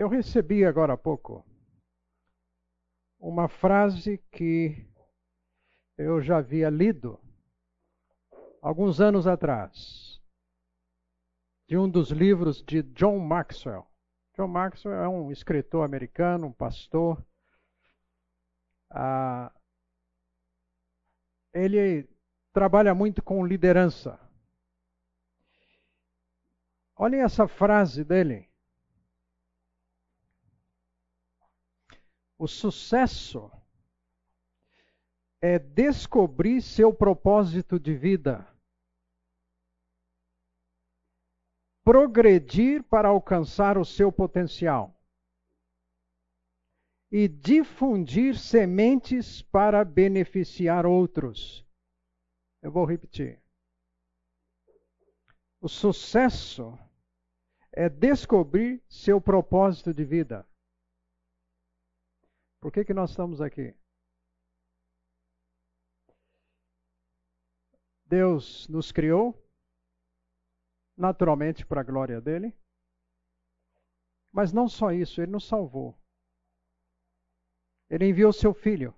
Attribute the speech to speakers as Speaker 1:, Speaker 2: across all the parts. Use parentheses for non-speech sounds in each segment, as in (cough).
Speaker 1: Eu recebi agora há pouco uma frase que eu já havia lido alguns anos atrás, de um dos livros de John Maxwell. John Maxwell é um escritor americano, um pastor. Ah, ele trabalha muito com liderança. Olhem essa frase dele. O sucesso é descobrir seu propósito de vida. Progredir para alcançar o seu potencial. E difundir sementes para beneficiar outros. Eu vou repetir. O sucesso é descobrir seu propósito de vida. Por que, que nós estamos aqui? Deus nos criou, naturalmente para a glória dele, mas não só isso, ele nos salvou. Ele enviou seu filho.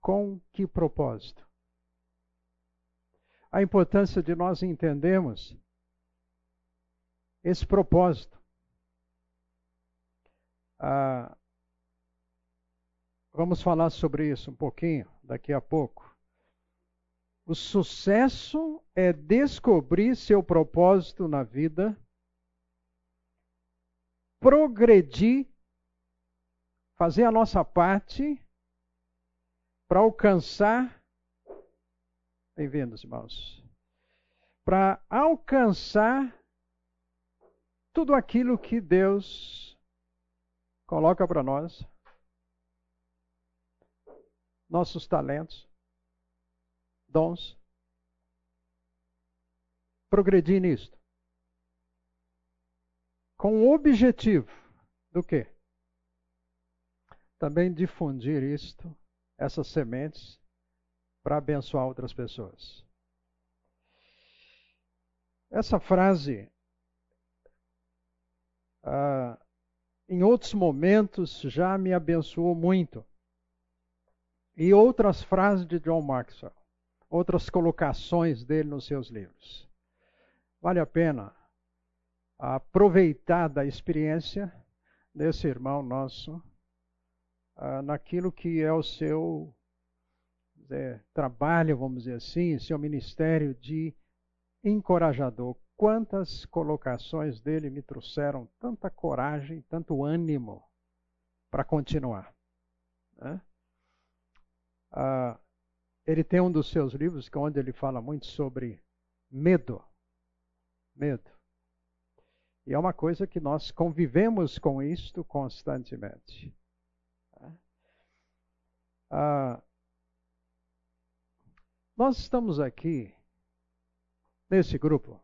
Speaker 1: Com que propósito? A importância de nós entendermos esse propósito. Ah, vamos falar sobre isso um pouquinho daqui a pouco. O sucesso é descobrir seu propósito na vida, progredir, fazer a nossa parte para alcançar. Bem-vindos, irmãos. Para alcançar tudo aquilo que Deus Coloca para nós nossos talentos, dons. Progredir nisto. Com o objetivo do quê? Também difundir isto, essas sementes, para abençoar outras pessoas. Essa frase ah, em outros momentos já me abençoou muito. E outras frases de John Maxwell, outras colocações dele nos seus livros. Vale a pena aproveitar da experiência desse irmão nosso uh, naquilo que é o seu trabalho, vamos dizer assim, seu ministério de encorajador, quantas colocações dele me trouxeram tanta coragem, tanto ânimo para continuar. Né? Ah, ele tem um dos seus livros é onde ele fala muito sobre medo. Medo. E é uma coisa que nós convivemos com isto constantemente. Né? Ah, nós estamos aqui, nesse grupo,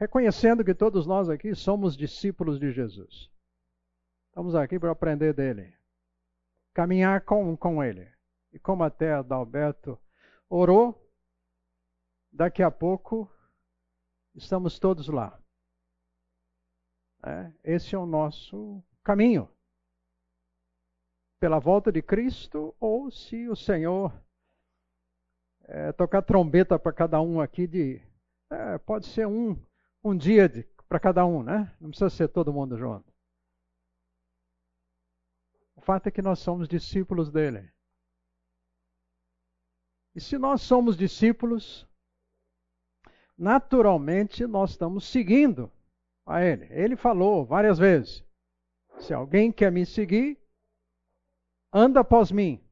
Speaker 1: reconhecendo que todos nós aqui somos discípulos de Jesus. Estamos aqui para aprender dele, caminhar com, com ele. E como até Adalberto orou, daqui a pouco estamos todos lá. É, esse é o nosso caminho. Pela volta de Cristo, ou se o Senhor é, tocar trombeta para cada um aqui de. É, pode ser um um dia para cada um, né? Não precisa ser todo mundo junto. O fato é que nós somos discípulos dele. E se nós somos discípulos, naturalmente nós estamos seguindo a ele. Ele falou várias vezes: se alguém quer me seguir, anda após mim.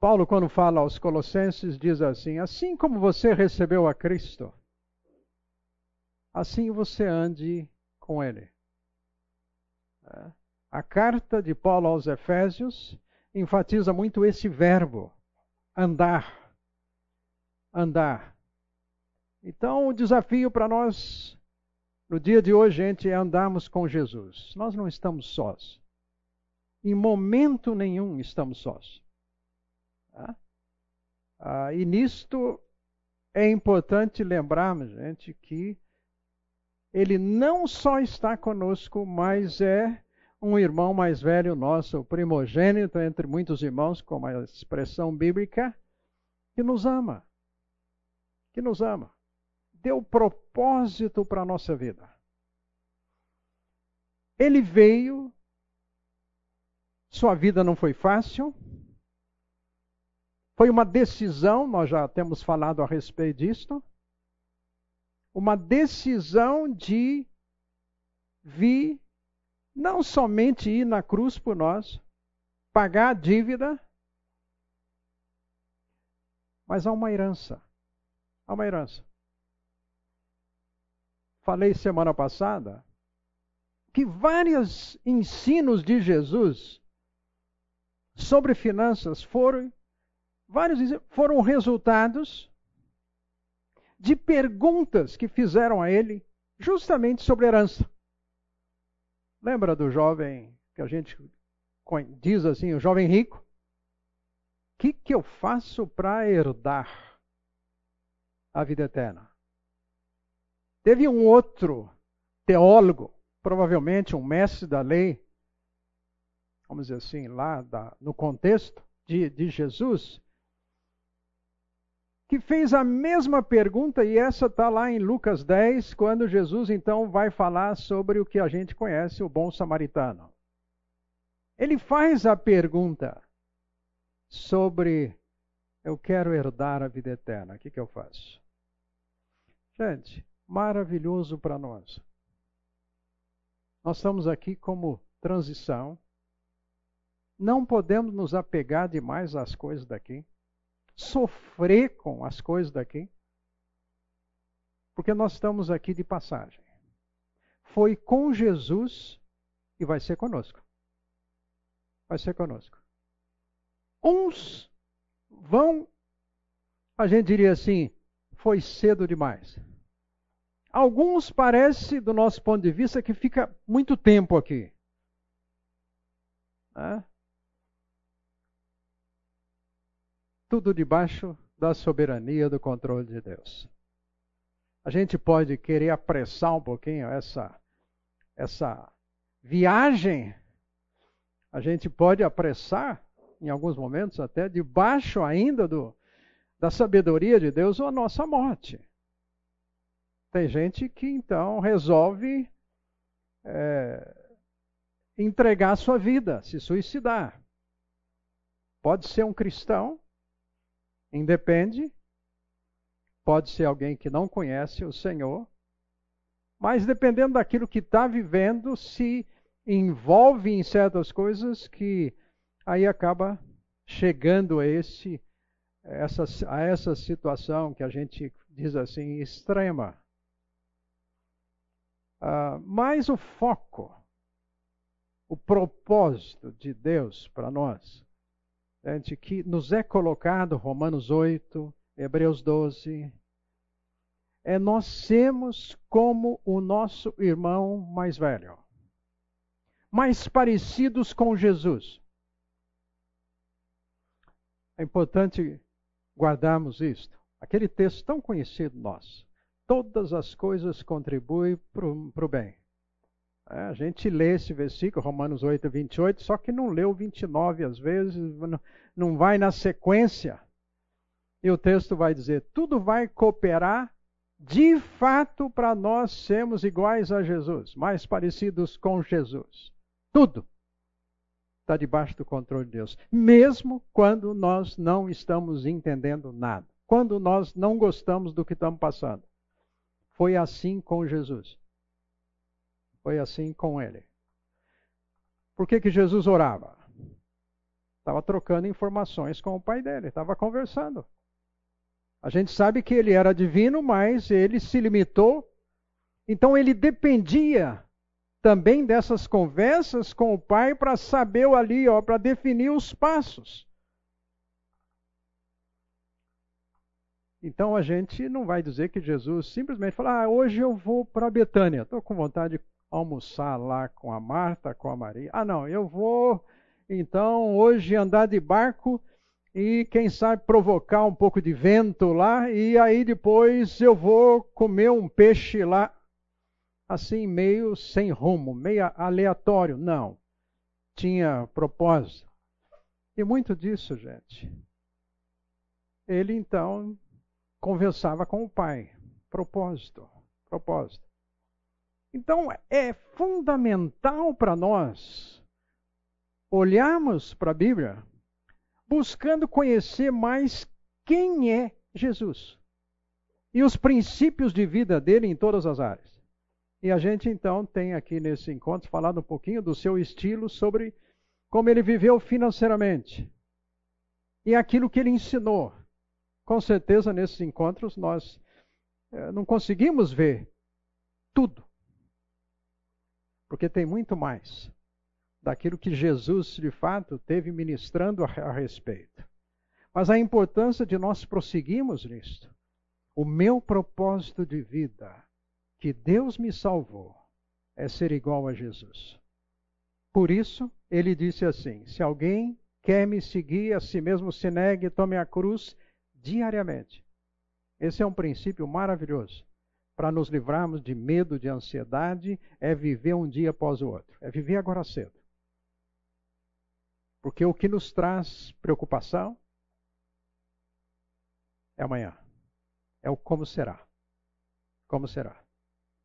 Speaker 1: Paulo, quando fala aos Colossenses, diz assim: Assim como você recebeu a Cristo, assim você ande com Ele. É. A carta de Paulo aos Efésios enfatiza muito esse verbo, andar. Andar. Então, o desafio para nós no dia de hoje, gente, é andarmos com Jesus. Nós não estamos sós. Em momento nenhum estamos sós. Ah, e nisto é importante lembrarmos, gente, que ele não só está conosco, mas é um irmão mais velho nosso, primogênito entre muitos irmãos, como a expressão bíblica, que nos ama. Que nos ama. Deu propósito para a nossa vida. Ele veio, sua vida não foi fácil, foi uma decisão, nós já temos falado a respeito disto, uma decisão de vir, não somente ir na cruz por nós, pagar a dívida, mas há uma herança. Há uma herança. Falei semana passada que vários ensinos de Jesus sobre finanças foram vários foram resultados de perguntas que fizeram a ele justamente sobre herança. Lembra do jovem que a gente diz assim, o jovem rico? O que, que eu faço para herdar a vida eterna? Teve um outro teólogo, provavelmente um mestre da lei, vamos dizer assim, lá da, no contexto de, de Jesus, que fez a mesma pergunta, e essa está lá em Lucas 10, quando Jesus então vai falar sobre o que a gente conhece, o bom samaritano. Ele faz a pergunta sobre eu quero herdar a vida eterna, o que, que eu faço? Gente, maravilhoso para nós. Nós estamos aqui como transição. Não podemos nos apegar demais às coisas daqui sofrer com as coisas daqui, porque nós estamos aqui de passagem. Foi com Jesus e vai ser conosco. Vai ser conosco. Uns vão, a gente diria assim, foi cedo demais. Alguns parece, do nosso ponto de vista, que fica muito tempo aqui. Né? Tudo debaixo da soberania do controle de Deus. A gente pode querer apressar um pouquinho essa essa viagem. A gente pode apressar em alguns momentos até debaixo ainda do da sabedoria de Deus a nossa morte. Tem gente que então resolve é, entregar sua vida, se suicidar. Pode ser um cristão, Independe. Pode ser alguém que não conhece o Senhor. Mas dependendo daquilo que está vivendo, se envolve em certas coisas que aí acaba chegando a esse essa, a essa situação que a gente diz assim extrema. Uh, mas o foco, o propósito de Deus para nós de que nos é colocado, Romanos 8, Hebreus 12, é nós sermos como o nosso irmão mais velho, mais parecidos com Jesus. É importante guardarmos isto. Aquele texto tão conhecido nosso. Todas as coisas contribuem para o bem. É, a gente lê esse versículo, Romanos 8, 28, só que não leu 29 às vezes, não vai na sequência. E o texto vai dizer: tudo vai cooperar de fato para nós sermos iguais a Jesus, mais parecidos com Jesus. Tudo está debaixo do controle de Deus, mesmo quando nós não estamos entendendo nada, quando nós não gostamos do que estamos passando. Foi assim com Jesus. Foi assim com ele. Por que, que Jesus orava? Estava trocando informações com o pai dele, estava conversando. A gente sabe que ele era divino, mas ele se limitou. Então ele dependia também dessas conversas com o pai para saber ali, ó, para definir os passos. Então a gente não vai dizer que Jesus simplesmente fala: ah, hoje eu vou para Betânia, estou com vontade de almoçar lá com a Marta, com a Maria. Ah, não, eu vou então hoje andar de barco e quem sabe provocar um pouco de vento lá e aí depois eu vou comer um peixe lá assim meio sem rumo, meio aleatório. Não. Tinha propósito. E muito disso, gente. Ele então conversava com o pai. Propósito, propósito. Então é fundamental para nós olharmos para a Bíblia buscando conhecer mais quem é Jesus e os princípios de vida dele em todas as áreas. E a gente então tem aqui nesse encontro falado um pouquinho do seu estilo sobre como ele viveu financeiramente e aquilo que ele ensinou. Com certeza nesses encontros nós é, não conseguimos ver tudo, porque tem muito mais daquilo que Jesus de fato teve ministrando a, respeito. Mas a importância de nós prosseguirmos nisto. O meu propósito de vida, que Deus me salvou, é ser igual a Jesus. Por isso, ele disse assim: se alguém quer me seguir, a si mesmo se negue, tome a cruz diariamente. Esse é um princípio maravilhoso para nos livrarmos de medo, de ansiedade, é viver um dia após o outro, é viver agora cedo. Porque o que nos traz preocupação é amanhã. É o como será. Como será.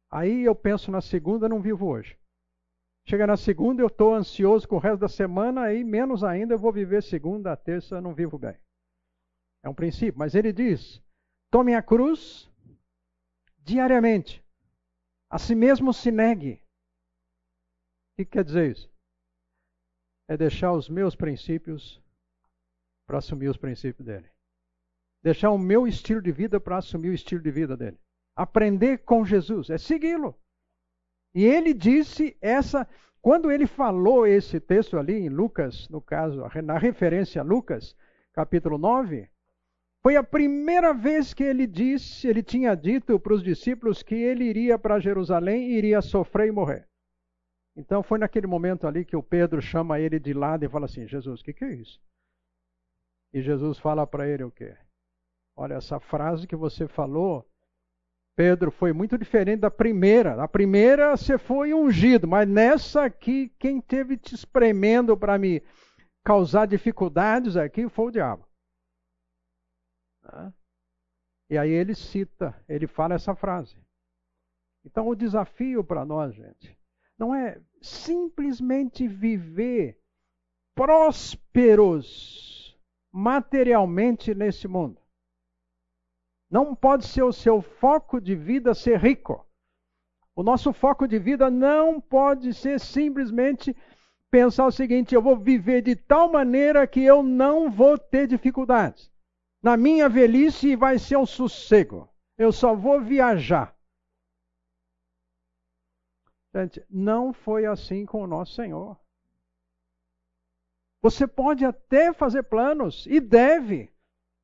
Speaker 1: Aí eu penso na segunda, não vivo hoje. Chega na segunda, eu estou ansioso com o resto da semana, aí menos ainda eu vou viver segunda, terça, não vivo bem. É um princípio, mas ele diz: tome a cruz diariamente. A si mesmo se negue. O que quer dizer isso? É deixar os meus princípios para assumir os princípios dele. Deixar o meu estilo de vida para assumir o estilo de vida dele. Aprender com Jesus, é segui-lo. E ele disse essa, quando ele falou esse texto ali em Lucas, no caso, na referência a Lucas, capítulo 9, foi a primeira vez que ele disse, ele tinha dito para os discípulos que ele iria para Jerusalém e iria sofrer e morrer. Então foi naquele momento ali que o Pedro chama ele de lado e fala assim: Jesus, o que, que é isso? E Jesus fala para ele o quê? Olha, essa frase que você falou, Pedro, foi muito diferente da primeira. A primeira você foi ungido, mas nessa aqui, quem teve te espremendo para me causar dificuldades aqui foi o diabo. E aí ele cita, ele fala essa frase. Então o desafio para nós, gente, não é simplesmente viver prósperos materialmente nesse mundo. Não pode ser o seu foco de vida ser rico. O nosso foco de vida não pode ser simplesmente pensar o seguinte: eu vou viver de tal maneira que eu não vou ter dificuldades. Na minha velhice vai ser um sossego. Eu só vou viajar. Gente, não foi assim com o nosso Senhor. Você pode até fazer planos e deve.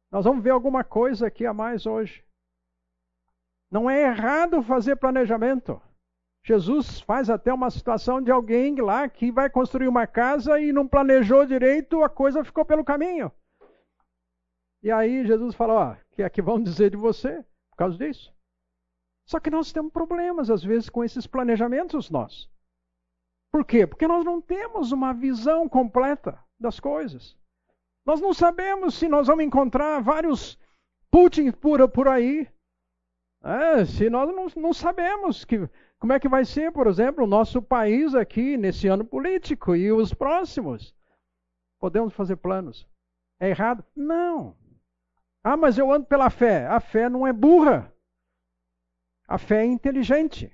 Speaker 1: Nós vamos ver alguma coisa aqui a mais hoje. Não é errado fazer planejamento. Jesus faz até uma situação de alguém lá que vai construir uma casa e não planejou direito, a coisa ficou pelo caminho. E aí Jesus fala: Ó, que é que vão dizer de você por causa disso? Só que nós temos problemas, às vezes, com esses planejamentos nós. Por quê? Porque nós não temos uma visão completa das coisas. Nós não sabemos se nós vamos encontrar vários Putin por, por aí. É, se nós não, não sabemos que, como é que vai ser, por exemplo, o nosso país aqui nesse ano político e os próximos. Podemos fazer planos. É errado? Não. Ah, mas eu ando pela fé. A fé não é burra. A fé é inteligente.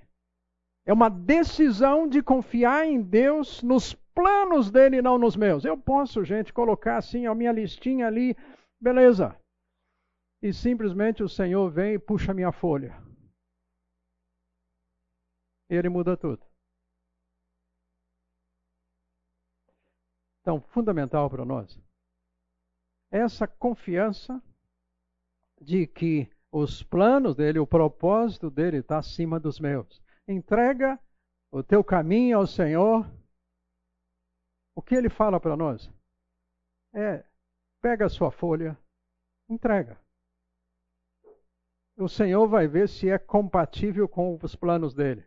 Speaker 1: É uma decisão de confiar em Deus, nos planos dele, não nos meus. Eu posso, gente, colocar assim a minha listinha ali, beleza. E simplesmente o Senhor vem e puxa minha folha. Ele muda tudo. Então, fundamental para nós, essa confiança de que os planos dele, o propósito dele está acima dos meus. Entrega o teu caminho ao Senhor. O que ele fala para nós? É, pega a sua folha, entrega. O Senhor vai ver se é compatível com os planos dele.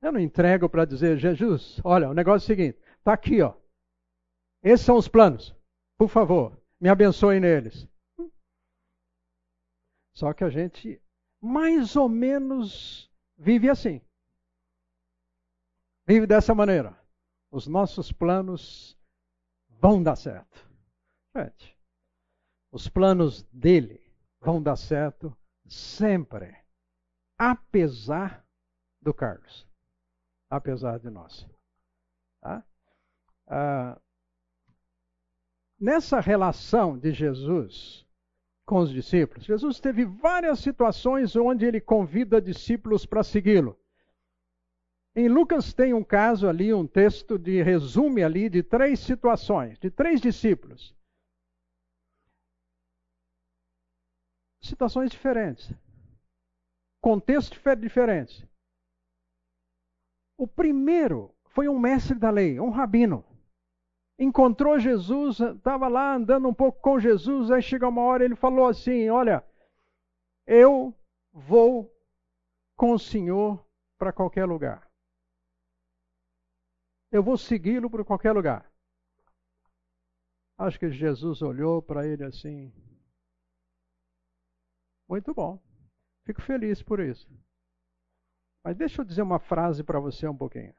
Speaker 1: Eu não entrego para dizer, Jesus, olha, o negócio é o seguinte, está aqui, ó. Esses são os planos. Por favor, me abençoe neles. Só que a gente mais ou menos vive assim. Vive dessa maneira. Os nossos planos vão dar certo. Gente, os planos dele vão dar certo sempre. Apesar do Carlos. Apesar de nós. Tá? Ah, nessa relação de Jesus com os discípulos, Jesus teve várias situações onde ele convida discípulos para segui-lo. Em Lucas tem um caso ali, um texto de resume ali de três situações, de três discípulos. Situações diferentes. Contextos diferentes. O primeiro foi um mestre da lei, um rabino. Encontrou Jesus, estava lá andando um pouco com Jesus, aí chega uma hora ele falou assim: Olha, eu vou com o Senhor para qualquer lugar eu vou segui-lo por qualquer lugar. Acho que Jesus olhou para ele assim. Muito bom. Fico feliz por isso. Mas deixa eu dizer uma frase para você um pouquinho.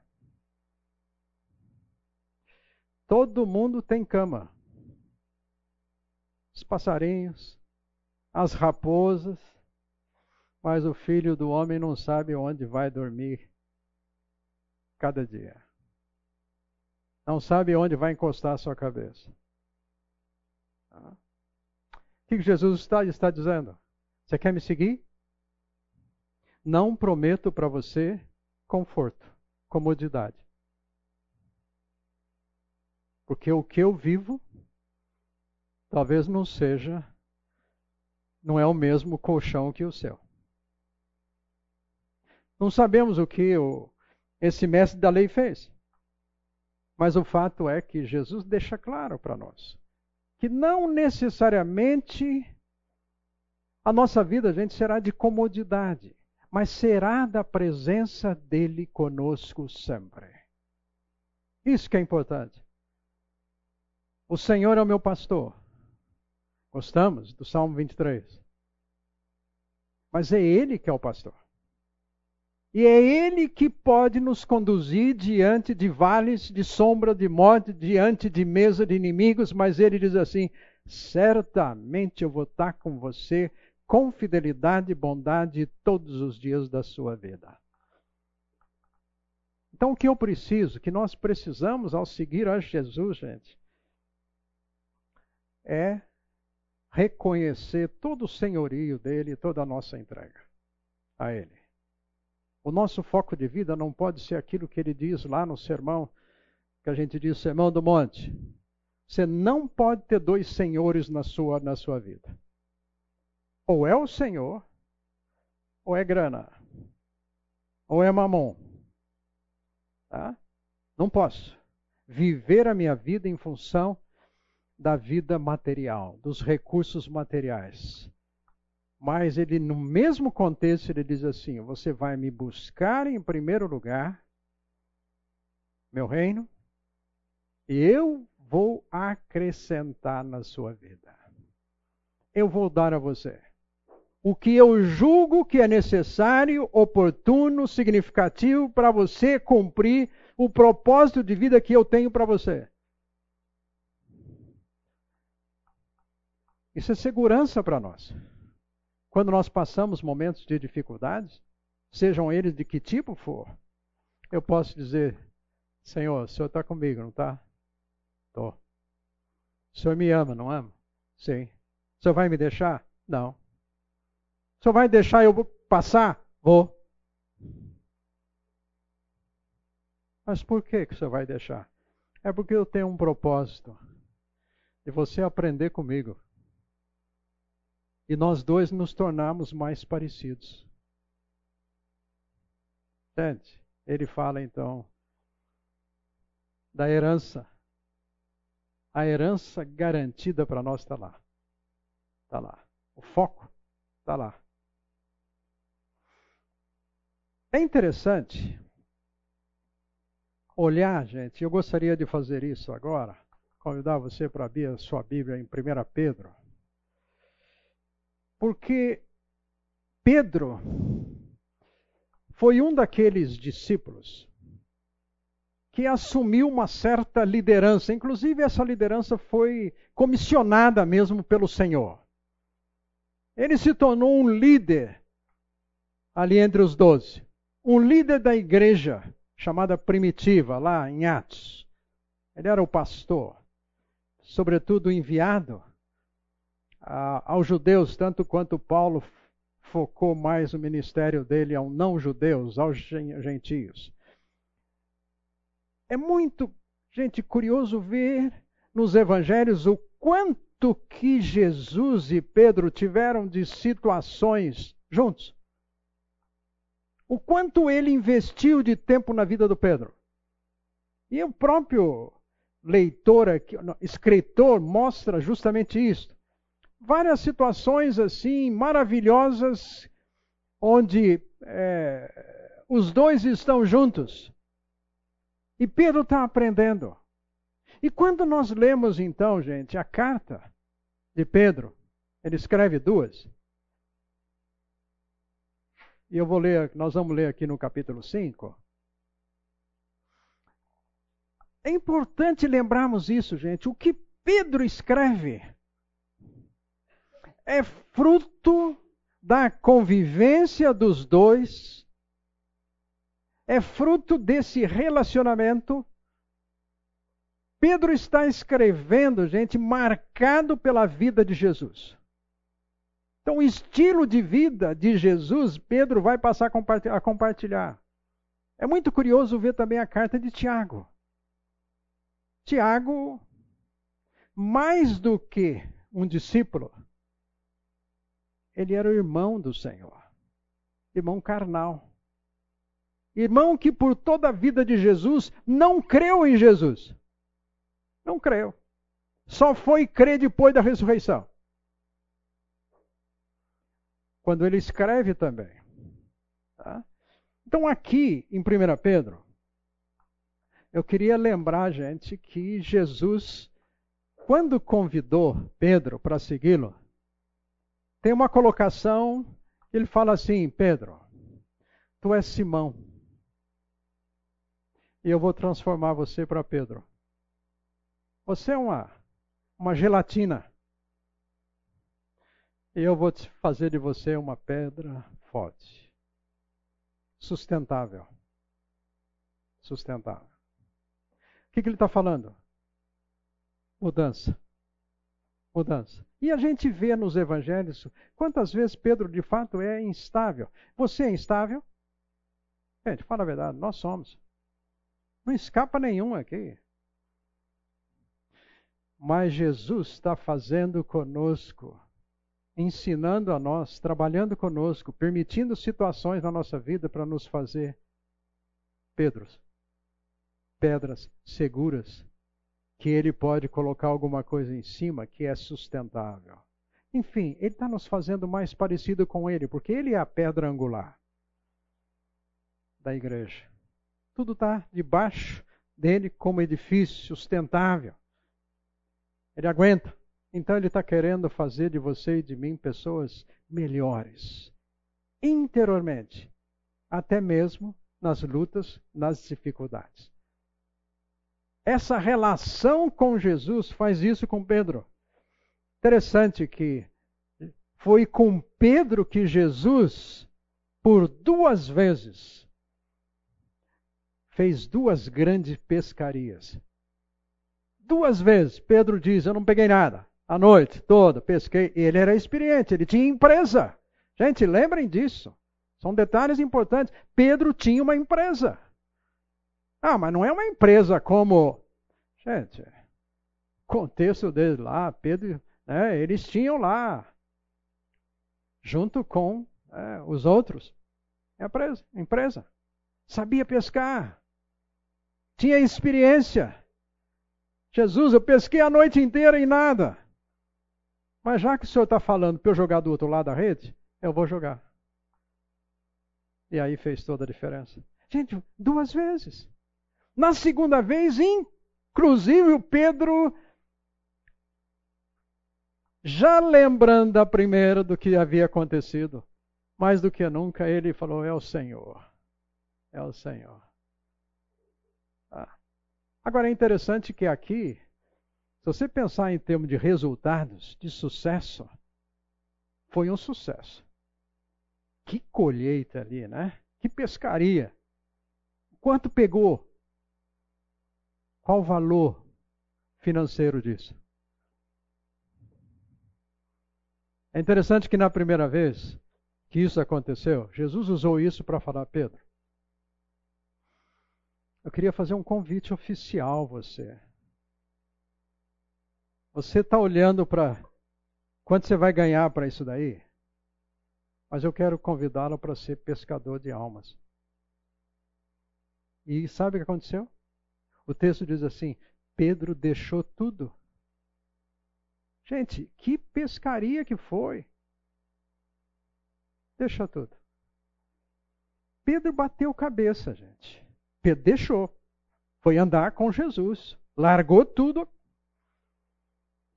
Speaker 1: Todo mundo tem cama. Os passarinhos, as raposas, mas o filho do homem não sabe onde vai dormir cada dia não sabe onde vai encostar a sua cabeça. Tá? O que Jesus está, está dizendo? Você quer me seguir? Não prometo para você conforto, comodidade. Porque o que eu vivo talvez não seja, não é o mesmo colchão que o seu. Não sabemos o que o, esse mestre da lei fez. Mas o fato é que Jesus deixa claro para nós que não necessariamente a nossa vida, gente, será de comodidade, mas será da presença dele conosco sempre. Isso que é importante. O Senhor é o meu pastor. Gostamos do Salmo 23. Mas é Ele que é o pastor. E é Ele que pode nos conduzir diante de vales de sombra de morte, diante de mesa de inimigos, mas Ele diz assim: certamente eu vou estar com você com fidelidade e bondade todos os dias da sua vida. Então, o que eu preciso, que nós precisamos ao seguir a Jesus, gente, é reconhecer todo o senhorio dele, toda a nossa entrega a ele. O nosso foco de vida não pode ser aquilo que ele diz lá no sermão, que a gente diz, Sermão do Monte. Você não pode ter dois senhores na sua, na sua vida. Ou é o Senhor, ou é grana, ou é mamon. Tá? Não posso viver a minha vida em função da vida material, dos recursos materiais. Mas ele, no mesmo contexto, ele diz assim: Você vai me buscar em primeiro lugar, meu reino, e eu vou acrescentar na sua vida. Eu vou dar a você o que eu julgo que é necessário, oportuno, significativo para você cumprir o propósito de vida que eu tenho para você. Isso é segurança para nós. Quando nós passamos momentos de dificuldades, sejam eles de que tipo for, eu posso dizer: Senhor, o Senhor está comigo, não está? Estou. O Senhor me ama, não ama? Sim. O Senhor vai me deixar? Não. O Senhor vai deixar eu passar? Vou. Mas por que, que o Senhor vai deixar? É porque eu tenho um propósito de você aprender comigo e nós dois nos tornarmos mais parecidos. Entende? Ele fala então da herança, A herança garantida para nós está lá. Está lá. O foco está lá. É interessante olhar, gente. Eu gostaria de fazer isso agora. Convidar você para abrir a sua Bíblia em 1 Pedro. Porque Pedro foi um daqueles discípulos que assumiu uma certa liderança. Inclusive, essa liderança foi comissionada mesmo pelo Senhor. Ele se tornou um líder ali entre os doze. Um líder da igreja chamada primitiva, lá em Atos. Ele era o pastor, sobretudo enviado aos judeus, tanto quanto Paulo focou mais o ministério dele aos não-judeus, aos gentios. É muito, gente, curioso ver nos evangelhos o quanto que Jesus e Pedro tiveram de situações juntos. O quanto ele investiu de tempo na vida do Pedro. E o próprio leitor, escritor, mostra justamente isso. Várias situações assim maravilhosas, onde é, os dois estão juntos. E Pedro está aprendendo. E quando nós lemos então, gente, a carta de Pedro, ele escreve duas. E eu vou ler, nós vamos ler aqui no capítulo 5. É importante lembrarmos isso, gente. O que Pedro escreve é fruto da convivência dos dois é fruto desse relacionamento. Pedro está escrevendo, gente, marcado pela vida de Jesus. Então, o estilo de vida de Jesus, Pedro vai passar a compartilhar. É muito curioso ver também a carta de Tiago. Tiago, mais do que um discípulo, ele era o irmão do Senhor, irmão carnal. Irmão que por toda a vida de Jesus não creu em Jesus. Não creu. Só foi crer depois da ressurreição. Quando ele escreve também. Tá? Então, aqui em 1 Pedro, eu queria lembrar, gente, que Jesus, quando convidou Pedro para segui-lo, tem uma colocação, ele fala assim: Pedro, tu és Simão e eu vou transformar você para Pedro. Você é uma, uma gelatina. E eu vou fazer de você uma pedra forte, sustentável. Sustentável. O que, que ele está falando? Mudança. Mudança. E a gente vê nos evangelhos quantas vezes Pedro de fato é instável. Você é instável? Gente, fala a verdade, nós somos. Não escapa nenhum aqui. Mas Jesus está fazendo conosco, ensinando a nós, trabalhando conosco, permitindo situações na nossa vida para nos fazer pedros, pedras seguras, que Ele pode colocar alguma coisa em cima que é sustentável. Enfim, Ele está nos fazendo mais parecido com Ele, porque Ele é a pedra angular da igreja. Tudo está debaixo dele como edifício sustentável. Ele aguenta. Então ele está querendo fazer de você e de mim pessoas melhores. Interiormente. Até mesmo nas lutas, nas dificuldades. Essa relação com Jesus faz isso com Pedro. Interessante que foi com Pedro que Jesus, por duas vezes, fez duas grandes pescarias. Duas vezes, Pedro diz: Eu não peguei nada. A noite toda pesquei. Ele era experiente, ele tinha empresa. Gente, lembrem disso. São detalhes importantes. Pedro tinha uma empresa. Ah, mas não é uma empresa como. Gente, contexto dele lá, Pedro, né, eles tinham lá, junto com é, os outros, empresa, empresa. Sabia pescar tinha experiência. Jesus, eu pesquei a noite inteira e nada. Mas já que o senhor está falando para eu jogar do outro lado da rede, eu vou jogar. E aí fez toda a diferença. Gente, duas vezes. Na segunda vez, inclusive o Pedro, já lembrando da primeira do que havia acontecido, mais do que nunca, ele falou: É o Senhor. É o Senhor. Ah. Agora é interessante que aqui, se você pensar em termos de resultados, de sucesso, foi um sucesso. Que colheita ali, né? Que pescaria. Quanto pegou? Qual o valor financeiro disso? É interessante que na primeira vez que isso aconteceu, Jesus usou isso para falar a Pedro. Eu queria fazer um convite oficial a você. Você está olhando para quanto você vai ganhar para isso daí? Mas eu quero convidá-lo para ser pescador de almas. E sabe o que aconteceu? O texto diz assim: Pedro deixou tudo. Gente, que pescaria que foi! Deixou tudo. Pedro bateu cabeça, gente. Pedro deixou. Foi andar com Jesus. Largou tudo.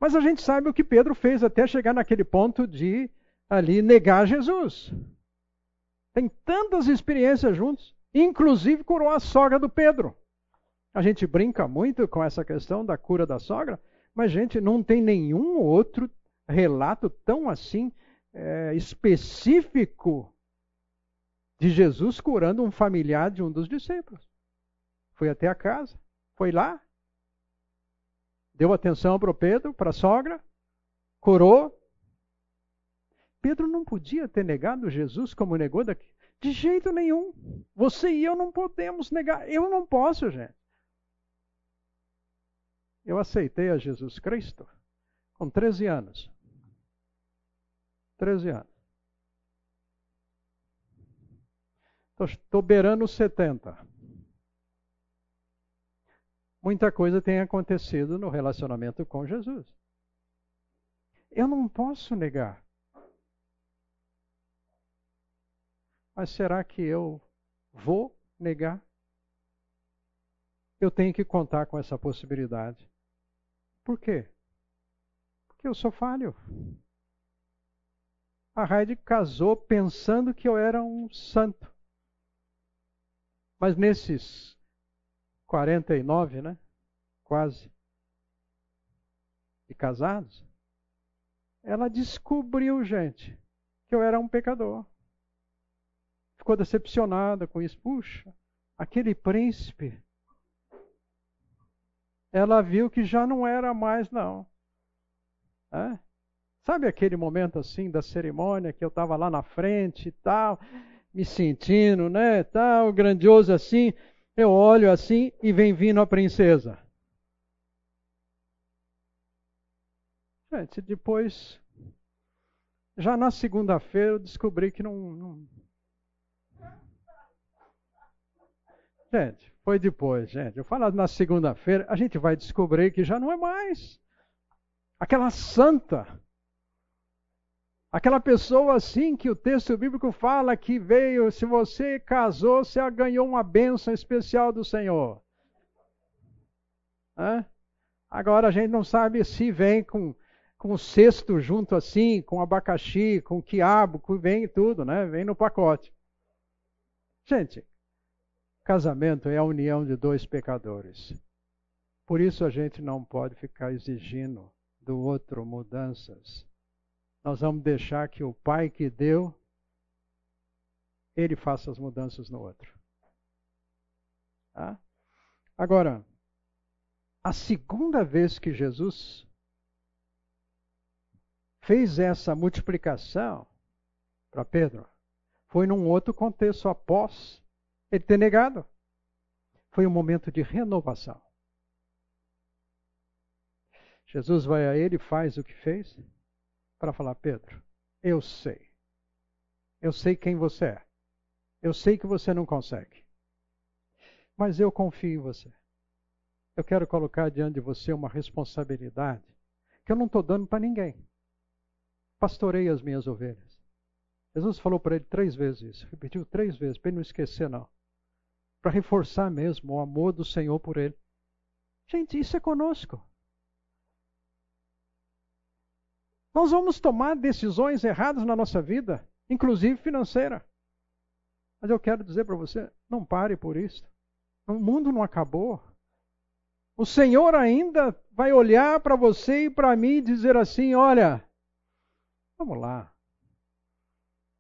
Speaker 1: Mas a gente sabe o que Pedro fez até chegar naquele ponto de ali negar Jesus. Tem tantas experiências juntos, inclusive curou a sogra do Pedro. A gente brinca muito com essa questão da cura da sogra, mas gente não tem nenhum outro relato tão assim é, específico de Jesus curando um familiar de um dos discípulos. Foi até a casa, foi lá, deu atenção para o Pedro, para a sogra, curou, Pedro não podia ter negado Jesus como negou daqui. De jeito nenhum. Você e eu não podemos negar. Eu não posso, gente. Eu aceitei a Jesus Cristo com 13 anos. 13 anos. Estou beirando os 70. Muita coisa tem acontecido no relacionamento com Jesus. Eu não posso negar. Mas será que eu vou negar? Eu tenho que contar com essa possibilidade. Por quê? Porque eu sou falho. A Heidi casou pensando que eu era um santo. Mas nesses 49, né? Quase. E casados, ela descobriu, gente, que eu era um pecador ficou decepcionada com isso. Puxa, aquele príncipe. Ela viu que já não era mais, não. É? Sabe aquele momento assim da cerimônia que eu estava lá na frente e tal, me sentindo, né, tal, grandioso assim. Eu olho assim e vem vindo a princesa. Gente, depois, já na segunda-feira, eu descobri que não, não, Gente, foi depois, gente. Eu falo na segunda-feira, a gente vai descobrir que já não é mais. Aquela santa, aquela pessoa assim que o texto bíblico fala que veio, se você casou, você ganhou uma bênção especial do Senhor. Hã? Agora a gente não sabe se vem com, com cesto junto assim, com abacaxi, com quiabo, vem tudo, né? Vem no pacote. Gente, Casamento é a união de dois pecadores. Por isso a gente não pode ficar exigindo do outro mudanças. Nós vamos deixar que o Pai que deu, ele faça as mudanças no outro. Tá? Agora, a segunda vez que Jesus fez essa multiplicação para Pedro foi num outro contexto após ele ter negado. Foi um momento de renovação. Jesus vai a ele e faz o que fez para falar: Pedro, eu sei. Eu sei quem você é. Eu sei que você não consegue. Mas eu confio em você. eu quero colocar diante de você uma responsabilidade que eu não estou dando para ninguém. Pastorei as minhas ovelhas. Jesus falou para ele três vezes isso, repetiu três vezes, para ele não esquecer, não. Para reforçar mesmo o amor do Senhor por ele. Gente, isso é conosco. Nós vamos tomar decisões erradas na nossa vida, inclusive financeira. Mas eu quero dizer para você: não pare por isso. O mundo não acabou. O Senhor ainda vai olhar para você e para mim e dizer assim: olha, vamos lá.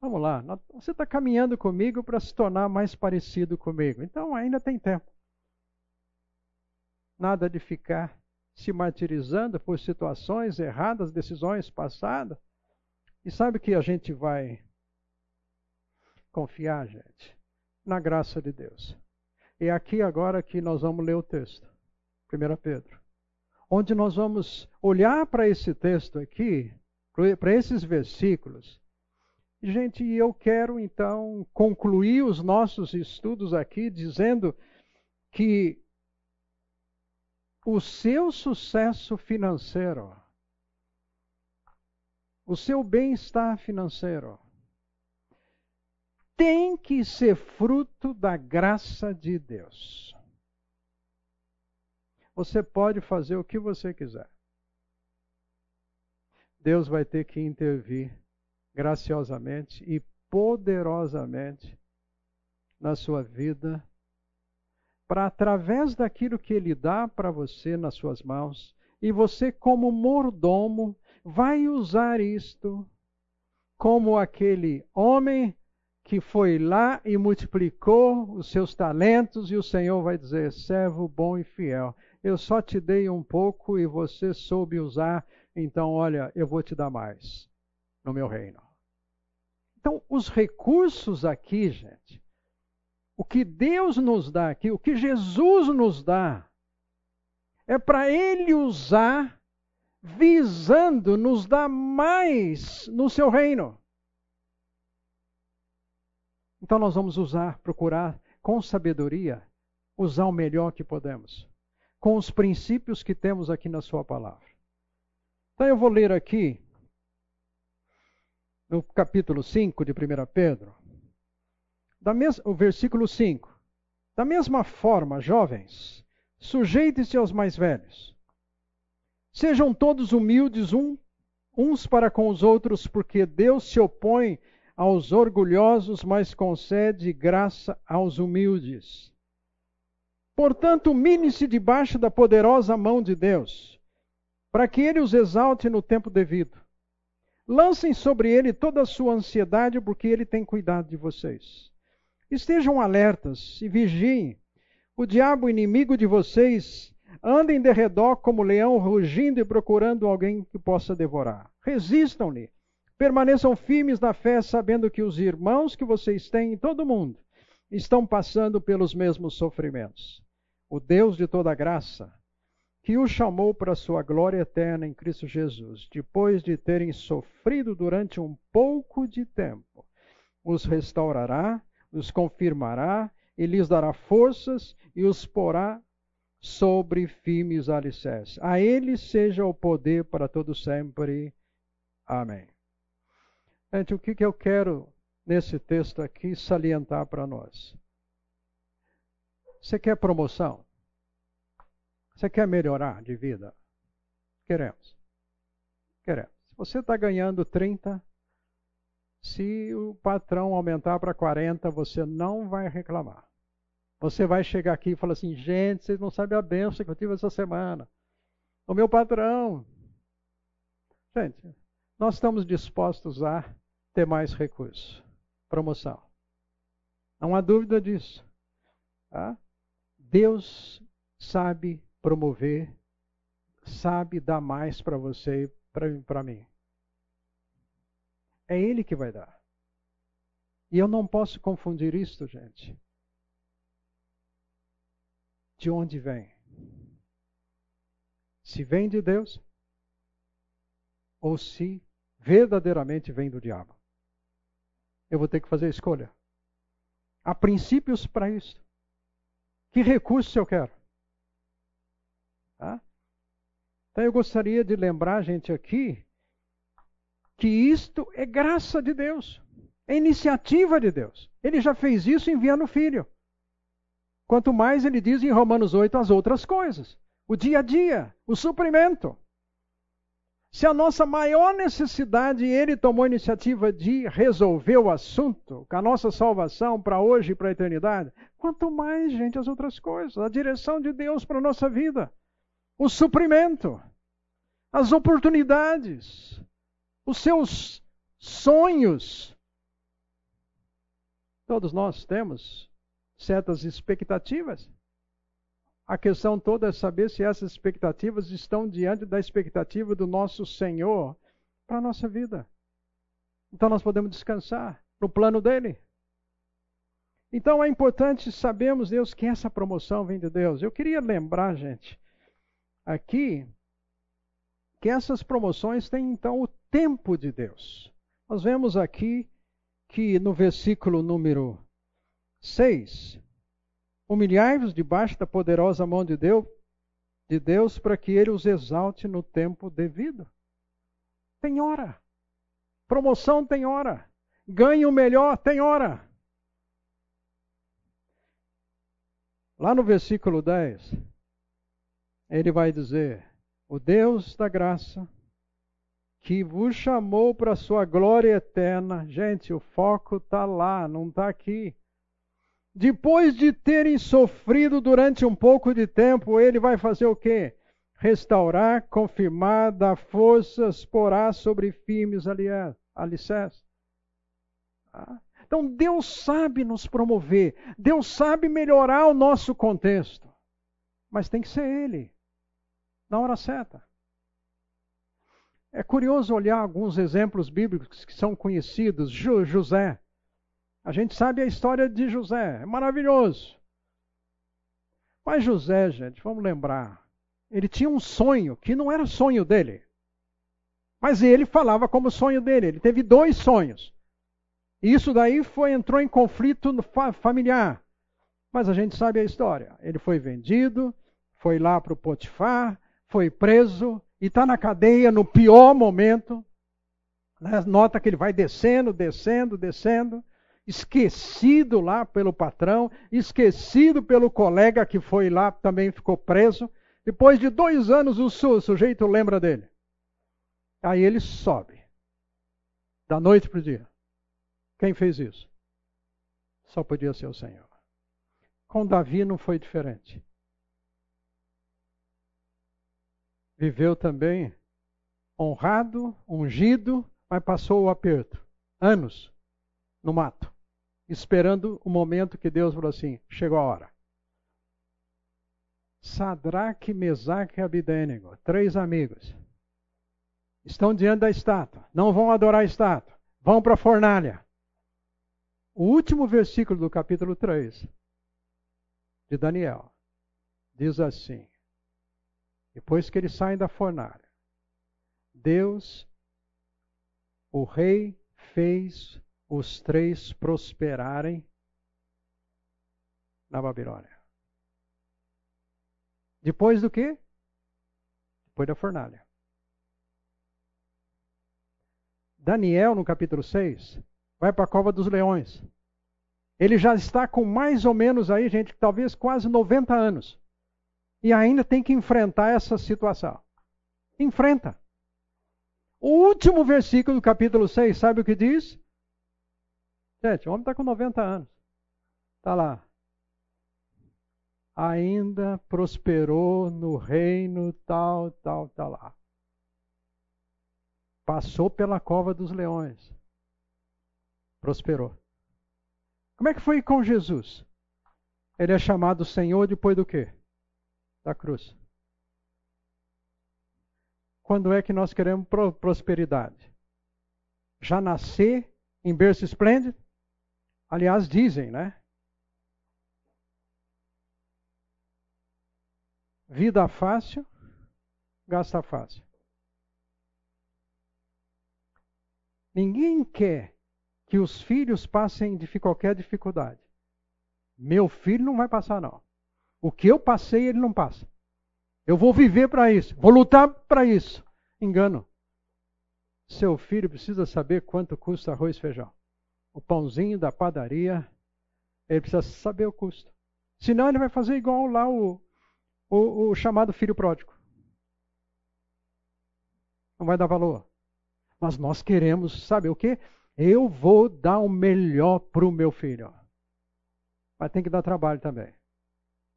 Speaker 1: Vamos lá, você está caminhando comigo para se tornar mais parecido comigo. Então ainda tem tempo. Nada de ficar se martirizando por situações erradas, decisões passadas. E sabe que a gente vai confiar, gente, na graça de Deus. E aqui agora que nós vamos ler o texto, 1 Pedro, onde nós vamos olhar para esse texto aqui, para esses versículos. Gente, eu quero então concluir os nossos estudos aqui dizendo que o seu sucesso financeiro, o seu bem-estar financeiro, tem que ser fruto da graça de Deus. Você pode fazer o que você quiser. Deus vai ter que intervir graciosamente e poderosamente na sua vida, para através daquilo que Ele dá para você nas suas mãos, e você, como mordomo, vai usar isto como aquele homem que foi lá e multiplicou os seus talentos, e o Senhor vai dizer: servo bom e fiel, eu só te dei um pouco e você soube usar, então olha, eu vou te dar mais no meu reino. Então, os recursos aqui, gente, o que Deus nos dá aqui, o que Jesus nos dá, é para Ele usar visando nos dar mais no seu reino. Então nós vamos usar, procurar com sabedoria, usar o melhor que podemos, com os princípios que temos aqui na Sua palavra. Então eu vou ler aqui, no capítulo 5 de 1 Pedro, mes... o versículo 5. Da mesma forma, jovens, sujeitem-se aos mais velhos. Sejam todos humildes um, uns para com os outros, porque Deus se opõe aos orgulhosos, mas concede graça aos humildes. Portanto, humilhem-se debaixo da poderosa mão de Deus, para que ele os exalte no tempo devido. Lancem sobre ele toda a sua ansiedade, porque ele tem cuidado de vocês. Estejam alertas e vigiem. O diabo, inimigo de vocês, anda em derredor como leão, rugindo e procurando alguém que possa devorar. Resistam-lhe Permaneçam firmes na fé, sabendo que os irmãos que vocês têm em todo o mundo estão passando pelos mesmos sofrimentos. O Deus de toda graça, que os chamou para sua glória eterna em Cristo Jesus, depois de terem sofrido durante um pouco de tempo, os restaurará, os confirmará e lhes dará forças e os porá sobre firmes alicerces. A ele seja o poder para todo sempre. Amém. Gente, o que, que eu quero nesse texto aqui salientar para nós? Você quer promoção? Você quer melhorar de vida? Queremos. Queremos. Se você está ganhando 30, se o patrão aumentar para 40, você não vai reclamar. Você vai chegar aqui e falar assim: gente, vocês não sabem a benção que eu tive essa semana. O meu patrão. Gente, nós estamos dispostos a ter mais recursos. Promoção. Não há dúvida disso. Tá? Deus sabe promover, sabe dar mais para você e para mim. É Ele que vai dar. E eu não posso confundir isto, gente. De onde vem? Se vem de Deus ou se verdadeiramente vem do diabo eu vou ter que fazer a escolha. Há princípios para isso. Que recursos eu quero? Então eu gostaria de lembrar, gente, aqui, que isto é graça de Deus, é iniciativa de Deus. Ele já fez isso enviando o Filho. Quanto mais ele diz em Romanos 8 as outras coisas. O dia a dia, o suprimento. Se a nossa maior necessidade, ele tomou a iniciativa de resolver o assunto, com a nossa salvação para hoje e para a eternidade, quanto mais, gente, as outras coisas, a direção de Deus para a nossa vida, o suprimento, as oportunidades, os seus sonhos. Todos nós temos certas expectativas. A questão toda é saber se essas expectativas estão diante da expectativa do nosso Senhor para a nossa vida. Então nós podemos descansar no plano dele. Então é importante sabermos, Deus, que essa promoção vem de Deus. Eu queria lembrar, gente, aqui, que essas promoções têm então o tempo de Deus. Nós vemos aqui que no versículo número 6. Humilhai-vos debaixo da poderosa mão de Deus, de Deus para que ele os exalte no tempo devido. Tem hora. Promoção tem hora. Ganho melhor tem hora. Lá no versículo 10, ele vai dizer: O Deus da graça, que vos chamou para a sua glória eterna. Gente, o foco está lá, não está aqui. Depois de terem sofrido durante um pouco de tempo, ele vai fazer o quê? Restaurar, confirmar, dar forças, porá sobre firmes alicerces. Ah. Então Deus sabe nos promover, Deus sabe melhorar o nosso contexto, mas tem que ser Ele, na hora certa. É curioso olhar alguns exemplos bíblicos que são conhecidos. José, a gente sabe a história de José, é maravilhoso. Mas José, gente, vamos lembrar, ele tinha um sonho que não era sonho dele. Mas ele falava como sonho dele. Ele teve dois sonhos. E isso daí foi entrou em conflito familiar. Mas a gente sabe a história. Ele foi vendido, foi lá para o Potifar, foi preso e está na cadeia no pior momento. Né? Nota que ele vai descendo, descendo, descendo esquecido lá pelo patrão, esquecido pelo colega que foi lá, também ficou preso. Depois de dois anos, o sujeito lembra dele. Aí ele sobe, da noite para o dia. Quem fez isso? Só podia ser o Senhor. Com Davi não foi diferente. Viveu também honrado, ungido, mas passou o aperto. Anos no mato esperando o momento que Deus falou assim: chegou a hora. Sadraque, Mesaque e Abidênego, três amigos, estão diante da estátua, não vão adorar a estátua, vão para a fornalha. O último versículo do capítulo 3 de Daniel diz assim: depois que eles saem da fornalha, Deus, o rei, fez os três prosperarem na Babilônia. Depois do que? Depois da fornalha. Daniel, no capítulo 6, vai para a cova dos leões. Ele já está com mais ou menos aí, gente, talvez quase 90 anos. E ainda tem que enfrentar essa situação. Enfrenta. O último versículo do capítulo 6, sabe o que diz? Gente, o homem está com 90 anos. Está lá. Ainda prosperou no reino tal, tal, está lá. Passou pela cova dos leões. Prosperou. Como é que foi com Jesus? Ele é chamado Senhor depois do quê? Da cruz. Quando é que nós queremos prosperidade? Já nascer em berço esplêndido? Aliás, dizem, né? Vida fácil, gasta fácil. Ninguém quer que os filhos passem de qualquer dificuldade. Meu filho não vai passar, não. O que eu passei, ele não passa. Eu vou viver para isso, vou lutar para isso. Engano. Seu filho precisa saber quanto custa arroz e feijão. O pãozinho da padaria, ele precisa saber o custo. Senão ele vai fazer igual lá o, o, o chamado filho pródigo. Não vai dar valor. Mas nós queremos, sabe o que? Eu vou dar o melhor para o meu filho. Mas tem que dar trabalho também.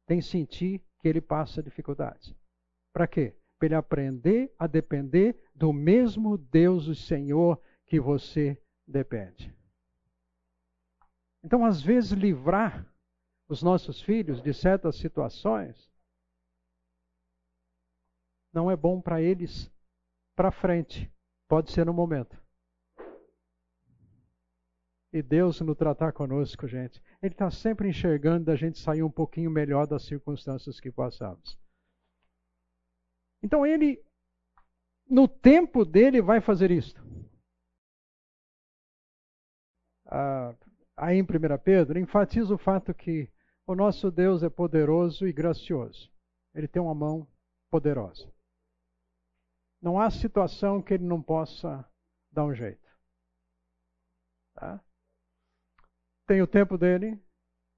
Speaker 1: Tem sentir que ele passa dificuldades. Para quê? Para ele aprender a depender do mesmo Deus, o Senhor, que você depende. Então, às vezes, livrar os nossos filhos de certas situações não é bom para eles para frente. Pode ser no momento. E Deus no tratar conosco, gente, Ele está sempre enxergando da gente sair um pouquinho melhor das circunstâncias que passamos. Então Ele, no tempo dele, vai fazer isto. Ah, aí em 1 Pedro, enfatiza o fato que o nosso Deus é poderoso e gracioso. Ele tem uma mão poderosa. Não há situação que ele não possa dar um jeito. Tá? Tem o tempo dele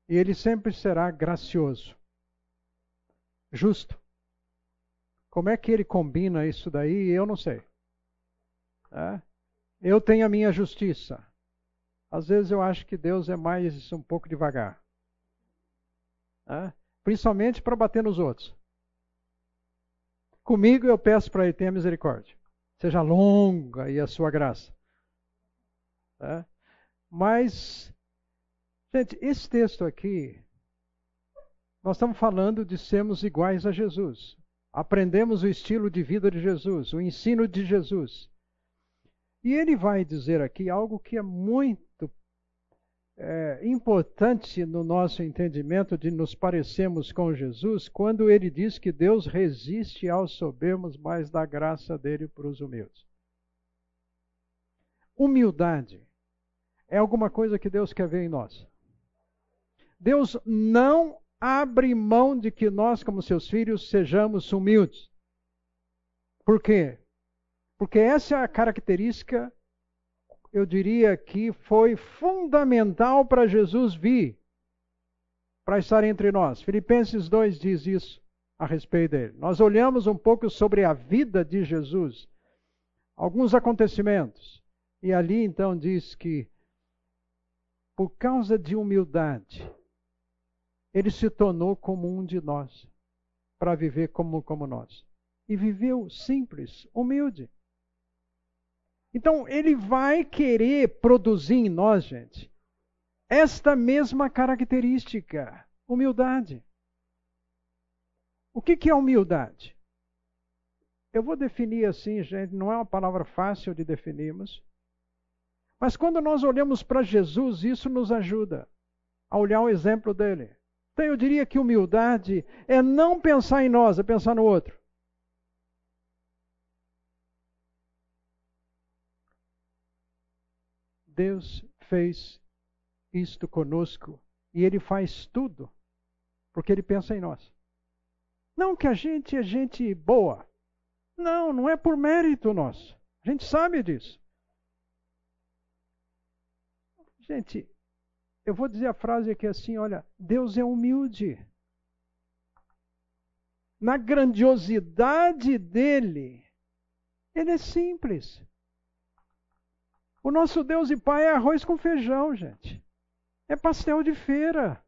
Speaker 1: e ele sempre será gracioso, justo. Como é que ele combina isso daí? Eu não sei. Tá? Eu tenho a minha justiça. Às vezes eu acho que Deus é mais um pouco devagar. Tá? Principalmente para bater nos outros. Comigo eu peço para ele tenha misericórdia. Seja longa e a sua graça. Tá? Mas, gente, esse texto aqui, nós estamos falando de sermos iguais a Jesus. Aprendemos o estilo de vida de Jesus, o ensino de Jesus. E ele vai dizer aqui algo que é muito é, importante no nosso entendimento de nos parecermos com Jesus quando ele diz que Deus resiste aos soberbos, mas dá graça dele para os humildes. Humildade é alguma coisa que Deus quer ver em nós. Deus não abre mão de que nós, como seus filhos, sejamos humildes. Por quê? Porque essa é a característica eu diria que foi fundamental para Jesus vir, para estar entre nós. Filipenses 2 diz isso a respeito dele. Nós olhamos um pouco sobre a vida de Jesus, alguns acontecimentos, e ali então diz que, por causa de humildade, ele se tornou como um de nós, para viver como, como nós. E viveu simples, humilde. Então, ele vai querer produzir em nós, gente, esta mesma característica, humildade. O que, que é humildade? Eu vou definir assim, gente, não é uma palavra fácil de definirmos. Mas quando nós olhamos para Jesus, isso nos ajuda a olhar o exemplo dele. Então eu diria que humildade é não pensar em nós, é pensar no outro. Deus fez isto conosco e Ele faz tudo porque Ele pensa em nós. Não que a gente é gente boa. Não, não é por mérito nosso. A gente sabe disso. Gente, eu vou dizer a frase aqui assim: olha, Deus é humilde. Na grandiosidade dele, ele é simples. O nosso Deus e Pai é arroz com feijão, gente. É pastel de feira.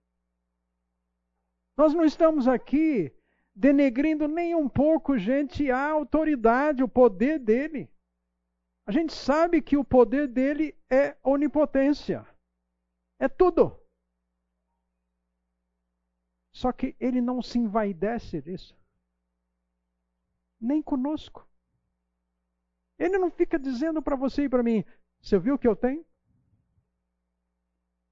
Speaker 1: Nós não estamos aqui denegrindo nem um pouco, gente, a autoridade, o poder dele. A gente sabe que o poder dele é onipotência. É tudo. Só que ele não se envaidece disso. Nem conosco. Ele não fica dizendo para você e para mim: você viu o que eu tenho?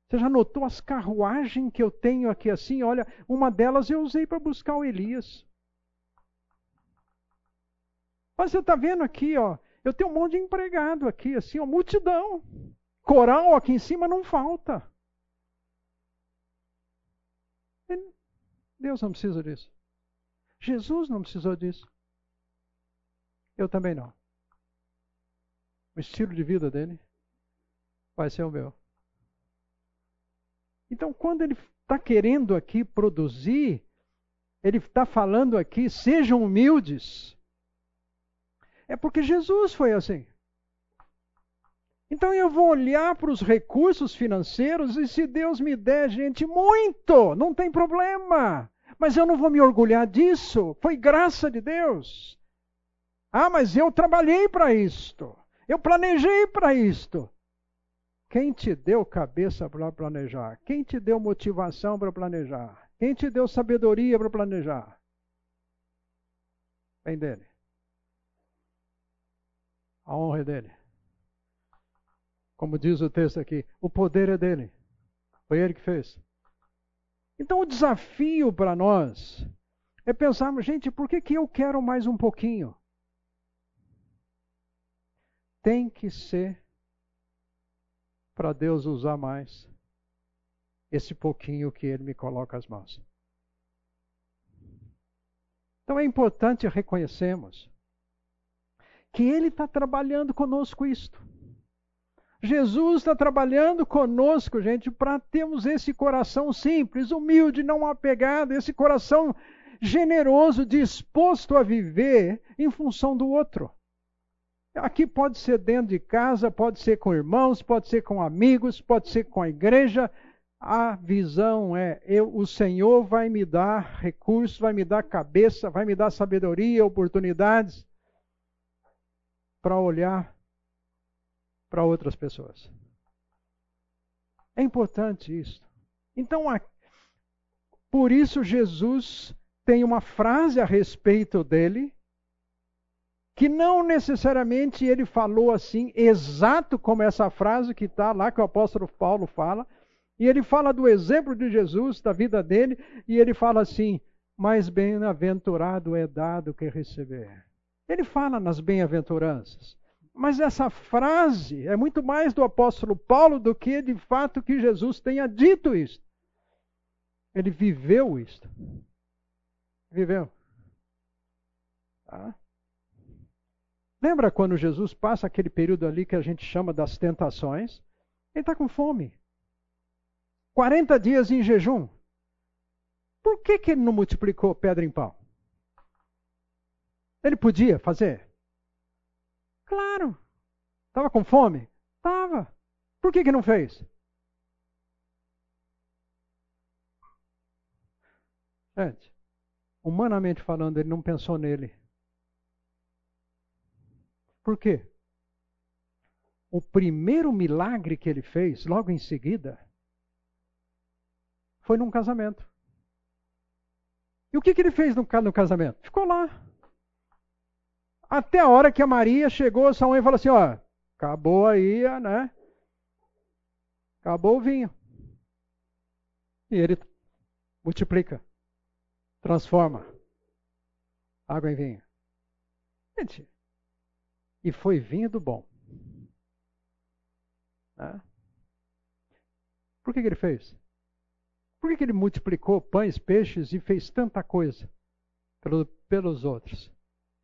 Speaker 1: Você já notou as carruagens que eu tenho aqui assim? Olha, uma delas eu usei para buscar o Elias. Mas você está vendo aqui, ó, eu tenho um monte de empregado aqui, assim, ó, multidão. Coral aqui em cima não falta. Deus não precisa disso. Jesus não precisou disso. Eu também não. O estilo de vida dele vai ser o meu. Então, quando ele está querendo aqui produzir, ele está falando aqui, sejam humildes. É porque Jesus foi assim. Então eu vou olhar para os recursos financeiros e se Deus me der, gente, muito, não tem problema. Mas eu não vou me orgulhar disso. Foi graça de Deus. Ah, mas eu trabalhei para isto. Eu planejei para isto. Quem te deu cabeça para planejar? Quem te deu motivação para planejar? Quem te deu sabedoria para planejar? Vem dele. A honra é dele. Como diz o texto aqui, o poder é dele. Foi ele que fez. Então o desafio para nós é pensarmos, gente, por que, que eu quero mais um pouquinho? Tem que ser para Deus usar mais esse pouquinho que Ele me coloca às mãos. Então é importante reconhecermos que Ele está trabalhando conosco isto. Jesus está trabalhando conosco, gente, para termos esse coração simples, humilde, não apegado, esse coração generoso, disposto a viver em função do outro. Aqui pode ser dentro de casa, pode ser com irmãos, pode ser com amigos, pode ser com a igreja. A visão é: eu, o Senhor vai me dar recursos, vai me dar cabeça, vai me dar sabedoria, oportunidades para olhar para outras pessoas. É importante isso. Então, por isso Jesus tem uma frase a respeito dele que não necessariamente ele falou assim, exato como essa frase que está lá, que o apóstolo Paulo fala, e ele fala do exemplo de Jesus, da vida dele, e ele fala assim: mais bem-aventurado é dado que receber. Ele fala nas bem-aventuranças. Mas essa frase é muito mais do apóstolo Paulo do que de fato que Jesus tenha dito isso. Ele viveu isto. Viveu. Tá? Lembra quando Jesus passa aquele período ali que a gente chama das tentações? Ele está com fome. 40 dias em jejum. Por que, que ele não multiplicou pedra em pão? Ele podia fazer? Claro. Estava com fome? Estava. Por que, que não fez? Gente, humanamente falando, ele não pensou nele. Por quê? O primeiro milagre que ele fez, logo em seguida, foi num casamento. E o que, que ele fez no, no casamento? Ficou lá. Até a hora que a Maria chegou, sua mãe falou assim: ó, acabou aí, né? Acabou o vinho. E ele multiplica, transforma água em vinho. Gente, e foi vinho do bom. Né? Por que, que ele fez? Por que, que ele multiplicou pães, peixes e fez tanta coisa pelo, pelos outros?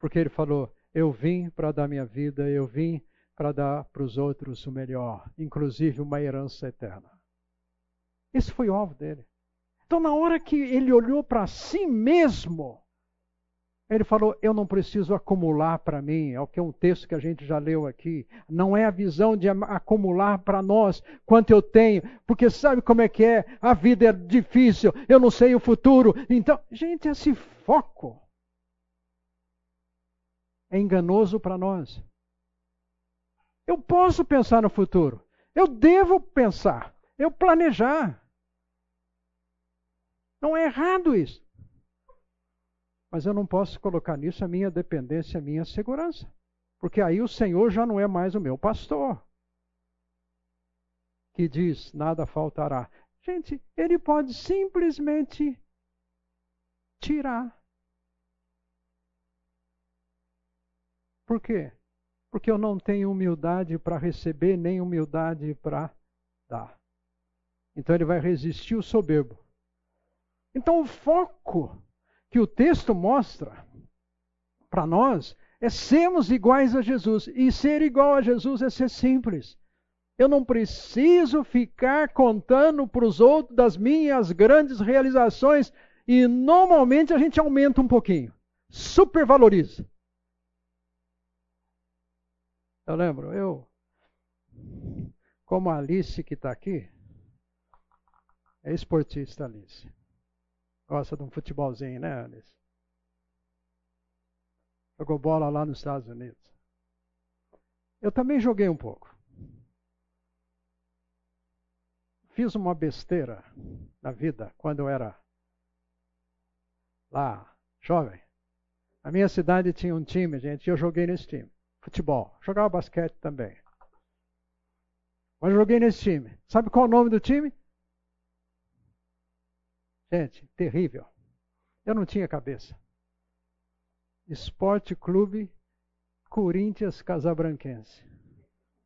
Speaker 1: Porque ele falou: Eu vim para dar minha vida, eu vim para dar para os outros o melhor, inclusive uma herança eterna. Esse foi o alvo dele. Então, na hora que ele olhou para si mesmo, ele falou: Eu não preciso acumular para mim. É o que é um texto que a gente já leu aqui. Não é a visão de acumular para nós quanto eu tenho, porque sabe como é que é? A vida é difícil, eu não sei o futuro. Então, gente, esse foco é enganoso para nós. Eu posso pensar no futuro, eu devo pensar, eu planejar. Não é errado isso. Mas eu não posso colocar nisso a minha dependência, a minha segurança. Porque aí o Senhor já não é mais o meu pastor. Que diz: nada faltará. Gente, ele pode simplesmente tirar. Por quê? Porque eu não tenho humildade para receber, nem humildade para dar. Então ele vai resistir o soberbo. Então o foco que o texto mostra para nós é sermos iguais a Jesus. E ser igual a Jesus é ser simples. Eu não preciso ficar contando para os outros das minhas grandes realizações. E normalmente a gente aumenta um pouquinho, supervaloriza. Eu lembro, eu, como a Alice que está aqui, é esportista, Alice. Gosta de um futebolzinho, né, Alice? Jogou bola lá nos Estados Unidos. Eu também joguei um pouco. fiz uma besteira na vida quando eu era lá, jovem. A minha cidade tinha um time, gente, e eu joguei nesse time. Futebol. Jogava basquete também. Mas joguei nesse time. Sabe qual é o nome do time? Gente, terrível. Eu não tinha cabeça. Esporte Clube Corinthians Casabranquense.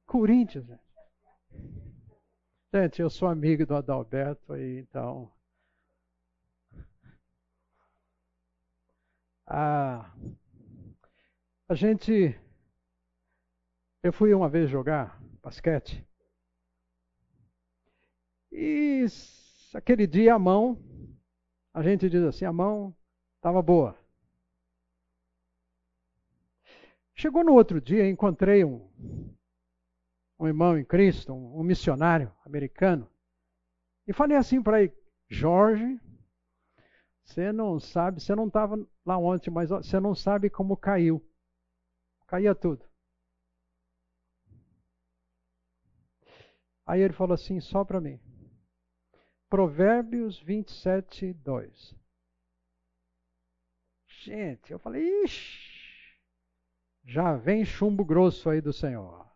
Speaker 1: Corinthians, gente. Gente, eu sou amigo do Adalberto aí, então. Ah, a gente. Eu fui uma vez jogar basquete. E aquele dia a mão, a gente diz assim, a mão estava boa. Chegou no outro dia, encontrei um, um irmão em Cristo, um, um missionário americano, e falei assim para ele: Jorge, você não sabe, você não estava lá ontem, mas você não sabe como caiu. Caía tudo. Aí ele falou assim, só para mim. Provérbios 27, 2. Gente, eu falei, ixi, já vem chumbo grosso aí do Senhor.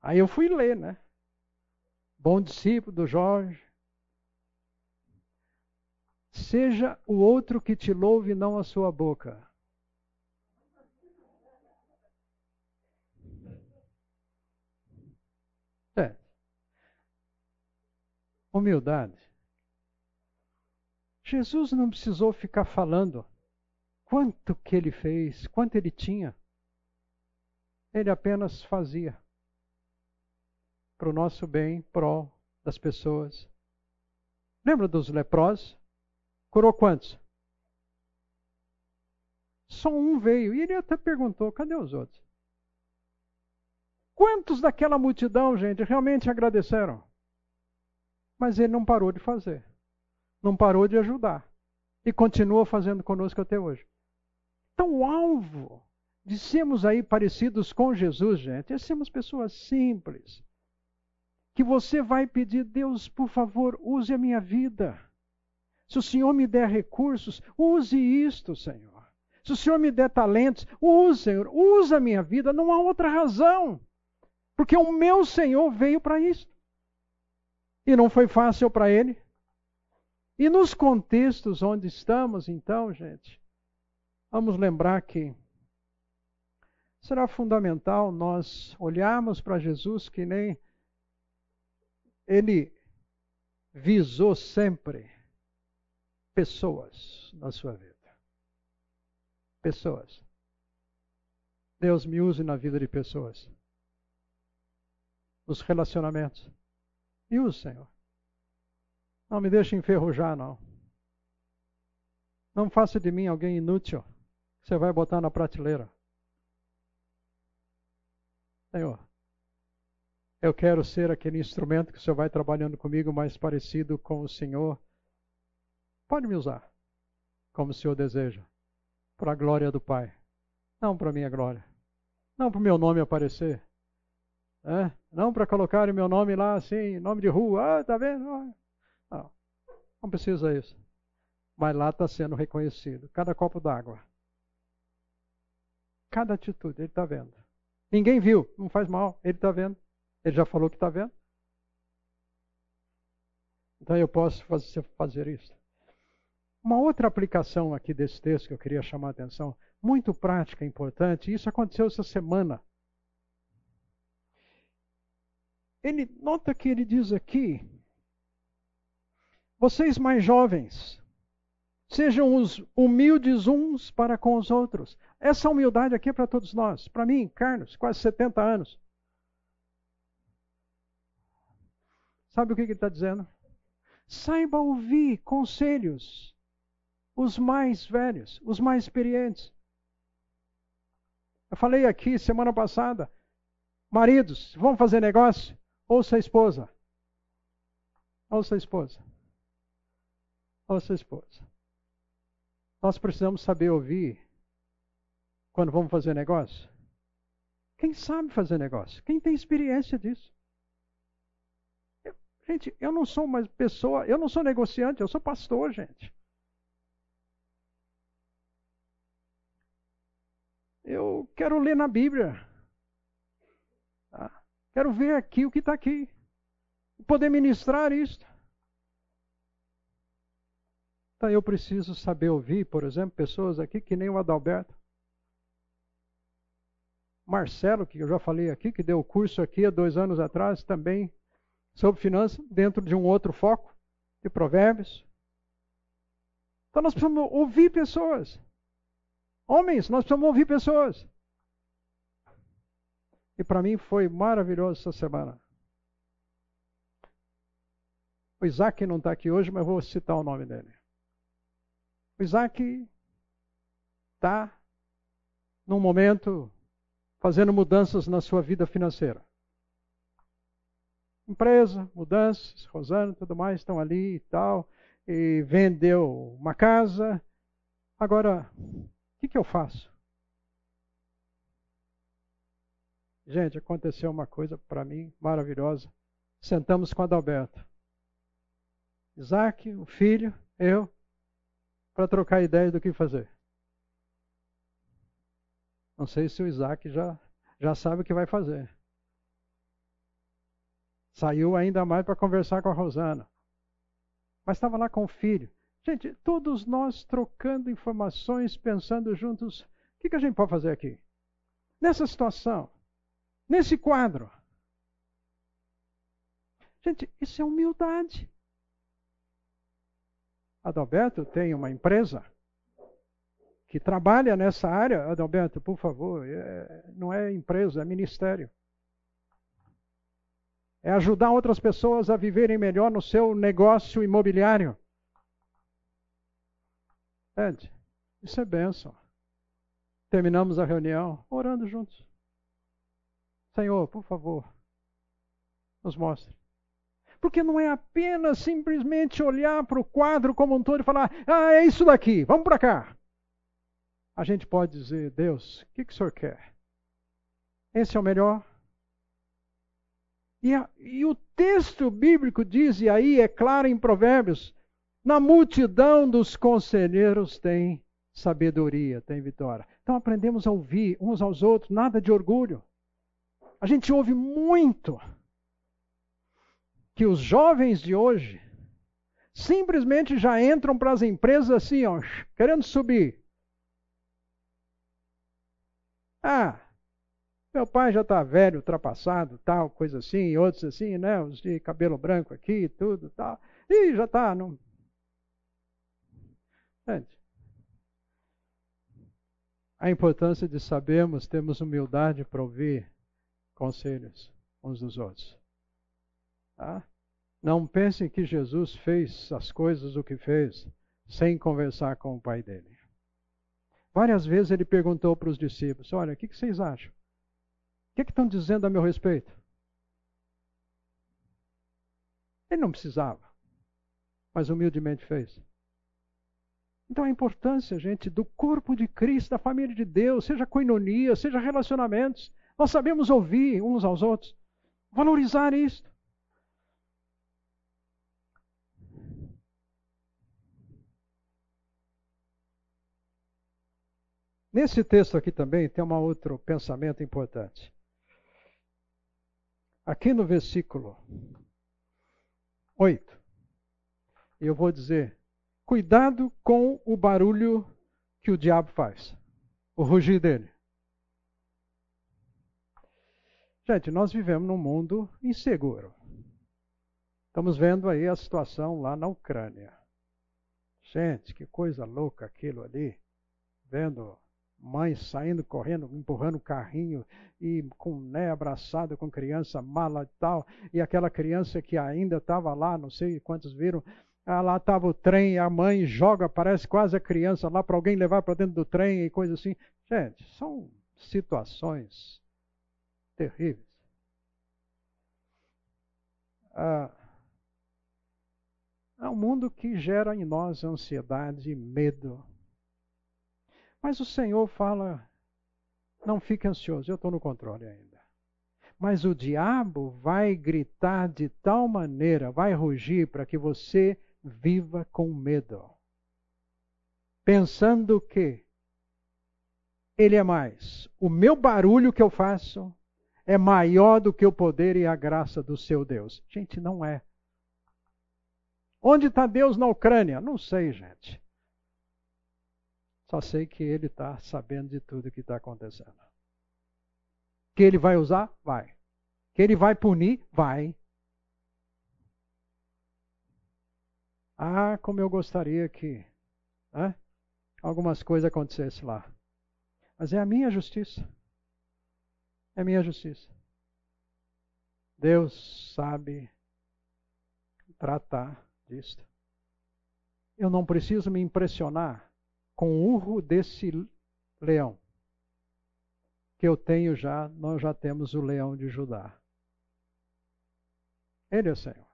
Speaker 1: Aí eu fui ler, né? Bom discípulo do Jorge. Seja o outro que te louve, não a sua boca. É. Humildade. Jesus não precisou ficar falando quanto que ele fez, quanto ele tinha. Ele apenas fazia para o nosso bem, pró das pessoas. Lembra dos leprosos? Curou quantos? Só um veio. E ele até perguntou: cadê os outros? Quantos daquela multidão, gente, realmente agradeceram? Mas ele não parou de fazer. Não parou de ajudar. E continua fazendo conosco até hoje. Então, o alvo de sermos aí parecidos com Jesus, gente, é sermos pessoas simples, que você vai pedir, Deus, por favor, use a minha vida. Se o Senhor me der recursos, use isto, Senhor. Se o Senhor me der talentos, use, Senhor, use a minha vida, não há outra razão. Porque o meu Senhor veio para isso. E não foi fácil para ele. E nos contextos onde estamos, então, gente, vamos lembrar que será fundamental nós olharmos para Jesus que nem ele visou sempre pessoas na sua vida. Pessoas. Deus me use na vida de pessoas. Nos relacionamentos. Me use, Senhor. Não me deixe enferrujar, não. Não faça de mim alguém inútil que você vai botar na prateleira. Senhor, eu quero ser aquele instrumento que o Senhor vai trabalhando comigo mais parecido com o Senhor. Pode me usar como o Senhor deseja, para a glória do Pai, não para a minha glória, não para o meu nome aparecer, é? não para colocar o meu nome lá assim, nome de rua, ah, tá vendo? Não, não precisa isso. Mas lá está sendo reconhecido, cada copo d'água, cada atitude, ele está vendo. Ninguém viu, não faz mal, ele está vendo. Ele já falou que está vendo. Então eu posso fazer, fazer isso. Uma outra aplicação aqui desse texto que eu queria chamar a atenção, muito prática, importante, isso aconteceu essa semana. Ele nota que ele diz aqui: vocês mais jovens, Sejam os humildes uns para com os outros. Essa humildade aqui é para todos nós. Para mim, Carlos, quase 70 anos. Sabe o que ele está dizendo? Saiba ouvir conselhos. Os mais velhos, os mais experientes. Eu falei aqui semana passada. Maridos, vamos fazer negócio? Ouça a esposa. Ouça a esposa. Ouça a esposa. Nós precisamos saber ouvir quando vamos fazer negócio. Quem sabe fazer negócio? Quem tem experiência disso? Eu, gente, eu não sou uma pessoa, eu não sou negociante, eu sou pastor, gente. Eu quero ler na Bíblia. Quero ver aqui o que está aqui. Poder ministrar isto. Então eu preciso saber ouvir, por exemplo, pessoas aqui que nem o Adalberto. Marcelo, que eu já falei aqui, que deu o curso aqui há dois anos atrás, também sobre finanças, dentro de um outro foco, de provérbios. Então nós precisamos ouvir pessoas. Homens, nós precisamos ouvir pessoas. E para mim foi maravilhoso essa semana. O Isaac não está aqui hoje, mas vou citar o nome dele. O Isaac está num momento fazendo mudanças na sua vida financeira. Empresa, mudanças, Rosana tudo mais estão ali e tal. E vendeu uma casa. Agora, o que, que eu faço? Gente, aconteceu uma coisa para mim maravilhosa. Sentamos com Adalberto. Isaac, o filho, eu, para trocar ideias do que fazer. Não sei se o Isaac já, já sabe o que vai fazer. Saiu ainda mais para conversar com a Rosana. Mas estava lá com o filho. Gente, todos nós trocando informações, pensando juntos, o que, que a gente pode fazer aqui? Nessa situação, nesse quadro. Gente, isso é humildade. Adalberto tem uma empresa que trabalha nessa área. Adalberto, por favor, é, não é empresa, é ministério. É ajudar outras pessoas a viverem melhor no seu negócio imobiliário. Ed, isso é bênção. Terminamos a reunião orando juntos. Senhor, por favor, nos mostre. Porque não é apenas simplesmente olhar para o quadro como um todo e falar: ah, é isso daqui, vamos para cá. A gente pode dizer: Deus, o que, que o senhor quer? Esse é o melhor? E, a, e o texto bíblico diz, e aí é claro em Provérbios: na multidão dos conselheiros tem sabedoria, tem vitória. Então aprendemos a ouvir uns aos outros, nada de orgulho. A gente ouve muito que os jovens de hoje simplesmente já entram para as empresas assim, ó, querendo subir. Ah, meu pai já está velho, ultrapassado, tal, coisa assim, e outros assim, né? Os de cabelo branco aqui, tudo, tal. E já está. Não... A importância de sabermos, termos humildade para ouvir conselhos uns dos outros. Tá? Não pensem que Jesus fez as coisas o que fez sem conversar com o pai dele. Várias vezes ele perguntou para os discípulos: Olha, o que, vocês acham? O que, que estão dizendo a meu respeito? Ele não precisava, mas humildemente fez. Então a importância, gente, do corpo de Cristo, da família de Deus, seja coinonia, seja relacionamentos, nós sabemos ouvir uns aos outros, valorizar isto. Nesse texto aqui também tem um outro pensamento importante. Aqui no versículo 8, eu vou dizer: cuidado com o barulho que o diabo faz, o rugir dele. Gente, nós vivemos num mundo inseguro. Estamos vendo aí a situação lá na Ucrânia. Gente, que coisa louca aquilo ali. Vendo mãe saindo correndo, empurrando o carrinho e com né, abraçado com criança, mala e tal, e aquela criança que ainda estava lá, não sei quantos viram, ah, lá estava o trem, a mãe joga, parece quase a criança lá para alguém levar para dentro do trem e coisa assim. Gente, são situações terríveis. Ah, é um mundo que gera em nós ansiedade e medo. Mas o Senhor fala: não fique ansioso, eu estou no controle ainda. Mas o diabo vai gritar de tal maneira, vai rugir para que você viva com medo, pensando que ele é mais. O meu barulho que eu faço é maior do que o poder e a graça do seu Deus. Gente, não é. Onde está Deus na Ucrânia? Não sei, gente. Só sei que Ele está sabendo de tudo que está acontecendo. Que Ele vai usar? Vai. Que Ele vai punir? Vai. Ah, como eu gostaria que né, algumas coisas acontecessem lá. Mas é a minha justiça. É minha justiça. Deus sabe tratar disto. Eu não preciso me impressionar com o urro desse leão. Que eu tenho já, nós já temos o leão de Judá. Ele é Senhor.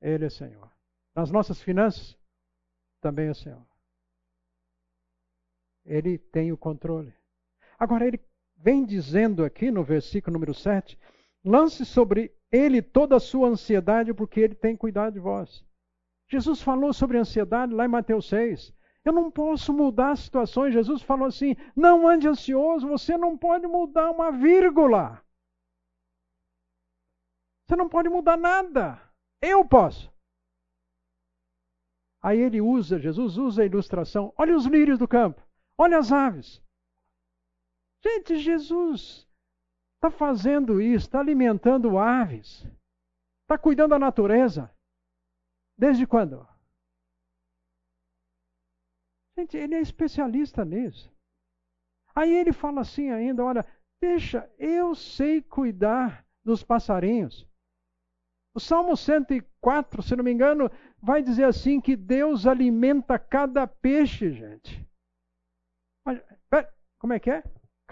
Speaker 1: Ele é Senhor. Nas nossas finanças, também é Senhor. Ele tem o controle. Agora, ele vem dizendo aqui no versículo número 7: lance sobre ele toda a sua ansiedade, porque ele tem cuidado de vós. Jesus falou sobre ansiedade lá em Mateus 6. Eu não posso mudar situações. Jesus falou assim: não ande ansioso, você não pode mudar uma vírgula. Você não pode mudar nada. Eu posso. Aí ele usa, Jesus usa a ilustração. Olha os lírios do campo, olha as aves. Gente, Jesus está fazendo isso, está alimentando aves, está cuidando da natureza. Desde quando? Gente, ele é especialista nisso. Aí ele fala assim ainda: olha, deixa, eu sei cuidar dos passarinhos. O Salmo 104, se não me engano, vai dizer assim que Deus alimenta cada peixe, gente. Como é que é?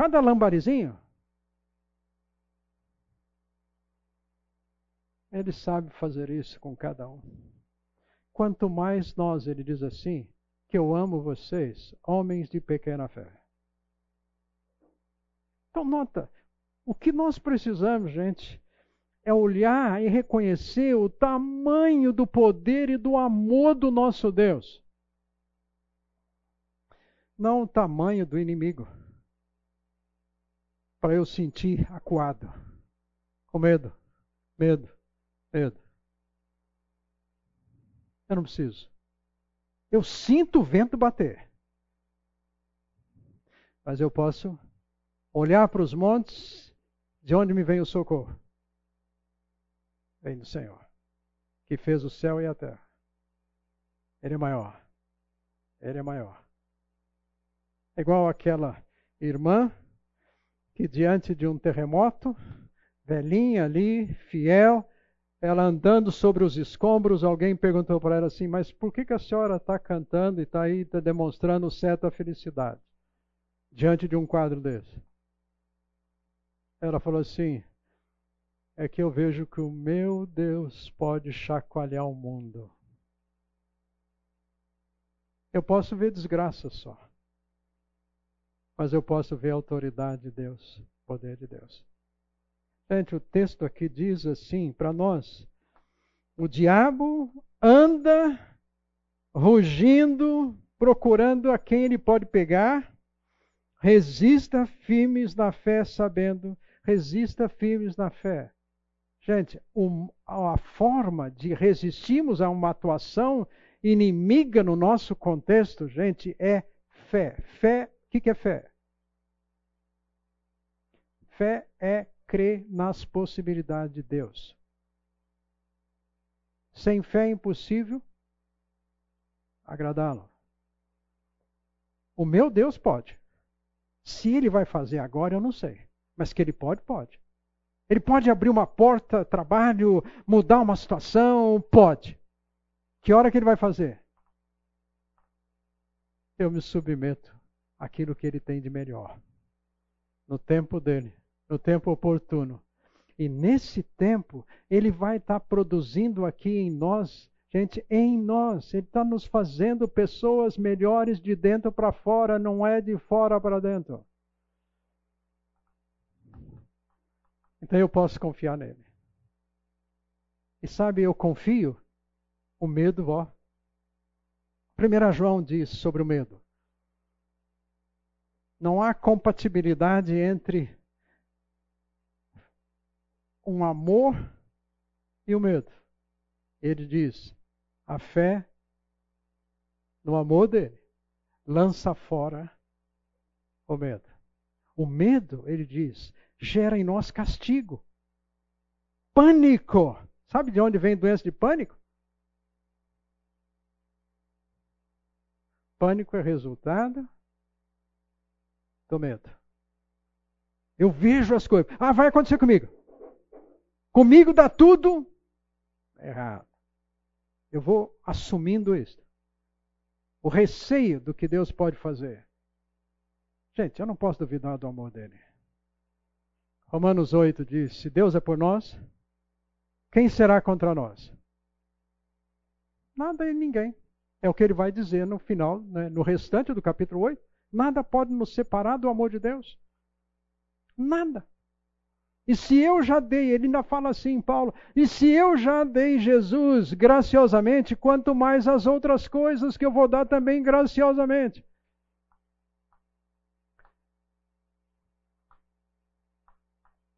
Speaker 1: Cada lambarizinho. Ele sabe fazer isso com cada um. Quanto mais nós, ele diz assim, que eu amo vocês, homens de pequena fé. Então, nota, o que nós precisamos, gente, é olhar e reconhecer o tamanho do poder e do amor do nosso Deus. Não o tamanho do inimigo. Para eu sentir acuado, com medo, medo, medo. Eu não preciso. Eu sinto o vento bater. Mas eu posso olhar para os montes, de onde me vem o socorro vem do Senhor, que fez o céu e a terra. Ele é maior. Ele é maior. É igual aquela irmã que diante de um terremoto, velhinha ali, fiel, ela andando sobre os escombros, alguém perguntou para ela assim: Mas por que, que a senhora está cantando e está aí tá demonstrando certa felicidade diante de um quadro desse? Ela falou assim: é que eu vejo que o meu Deus pode chacoalhar o mundo. Eu posso ver desgraça só, mas eu posso ver a autoridade de Deus, o poder de Deus. Gente, o texto aqui diz assim para nós: o diabo anda rugindo, procurando a quem ele pode pegar. Resista firmes na fé, sabendo, resista firmes na fé. Gente, a forma de resistirmos a uma atuação inimiga no nosso contexto, gente, é fé. Fé, o que, que é fé? Fé é crer nas possibilidades de Deus. Sem fé é impossível agradá-lo. O meu Deus pode. Se ele vai fazer agora, eu não sei. Mas que ele pode, pode. Ele pode abrir uma porta, trabalho, mudar uma situação, pode. Que hora que ele vai fazer? Eu me submeto àquilo que ele tem de melhor. No tempo dele, no tempo oportuno. E nesse tempo, ele vai estar produzindo aqui em nós, gente, em nós. Ele está nos fazendo pessoas melhores de dentro para fora, não é de fora para dentro. Então eu posso confiar nele. E sabe, eu confio, o medo, ó. 1 João diz sobre o medo. Não há compatibilidade entre um amor e o medo. Ele diz: a fé no amor dele lança fora o medo. O medo, ele diz, gera em nós castigo. Pânico. Sabe de onde vem doença de pânico? Pânico é resultado do medo. Eu vejo as coisas. Ah, vai acontecer comigo. Comigo dá tudo errado. Eu vou assumindo isso. O receio do que Deus pode fazer. Gente, eu não posso duvidar do amor dele. Romanos 8 diz: Se Deus é por nós, quem será contra nós? Nada e ninguém. É o que ele vai dizer no final, né, no restante do capítulo 8. Nada pode nos separar do amor de Deus. Nada. E se eu já dei, ele ainda fala assim, Paulo, e se eu já dei Jesus graciosamente, quanto mais as outras coisas que eu vou dar também graciosamente.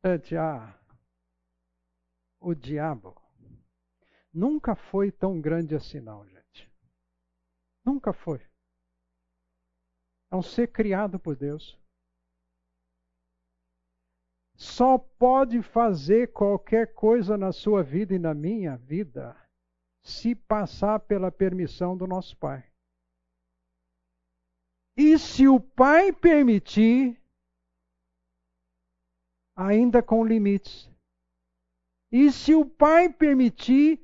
Speaker 1: Gente, ah, o diabo nunca foi tão grande assim, não, gente. Nunca foi. É um ser criado por Deus. Só pode fazer qualquer coisa na sua vida e na minha vida se passar pela permissão do nosso Pai. E se o Pai permitir, ainda com limites. E se o Pai permitir,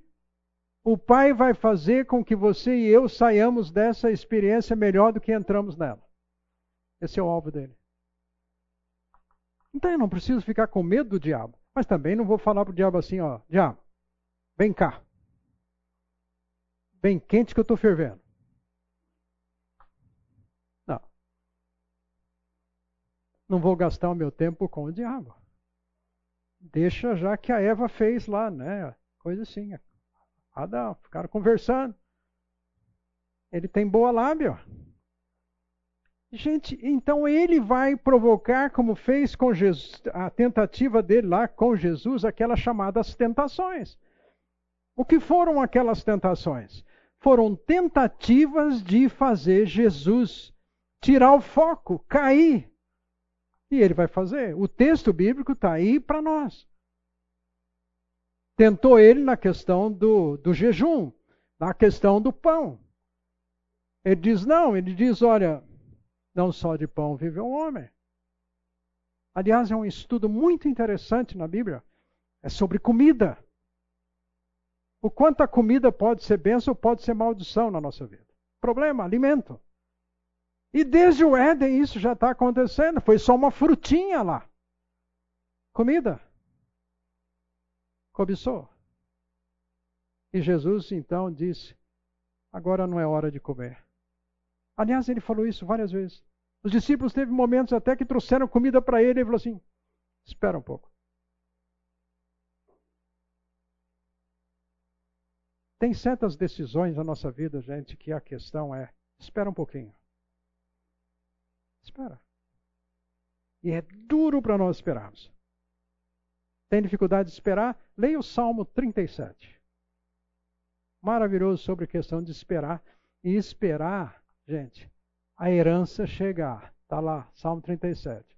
Speaker 1: o Pai vai fazer com que você e eu saiamos dessa experiência melhor do que entramos nela. Esse é o alvo dele. Então eu não preciso ficar com medo do diabo. Mas também não vou falar para o diabo assim, ó, diabo, vem cá. Bem quente que eu estou fervendo. Não. Não vou gastar o meu tempo com o diabo deixa já que a Eva fez lá, né? Coisa assim. Adão, ficaram conversando. Ele tem boa lábia. Gente, então ele vai provocar, como fez com Jesus, a tentativa dele lá com Jesus, aquelas chamadas tentações. O que foram aquelas tentações? Foram tentativas de fazer Jesus tirar o foco, cair e ele vai fazer. O texto bíblico está aí para nós. Tentou ele na questão do, do jejum, na questão do pão. Ele diz: não, ele diz: olha, não só de pão vive o homem. Aliás, é um estudo muito interessante na Bíblia. É sobre comida. O quanto a comida pode ser bênção ou pode ser maldição na nossa vida. Problema, alimento. E desde o Éden isso já está acontecendo. Foi só uma frutinha lá. Comida. Cobiçou. E Jesus então disse: agora não é hora de comer. Aliás, ele falou isso várias vezes. Os discípulos teve momentos até que trouxeram comida para ele e ele falou assim: espera um pouco. Tem certas decisões na nossa vida, gente, que a questão é: espera um pouquinho. Espera. E é duro para nós esperarmos. Tem dificuldade de esperar? Leia o Salmo 37. Maravilhoso sobre a questão de esperar. E esperar, gente, a herança chegar. Está lá, Salmo 37.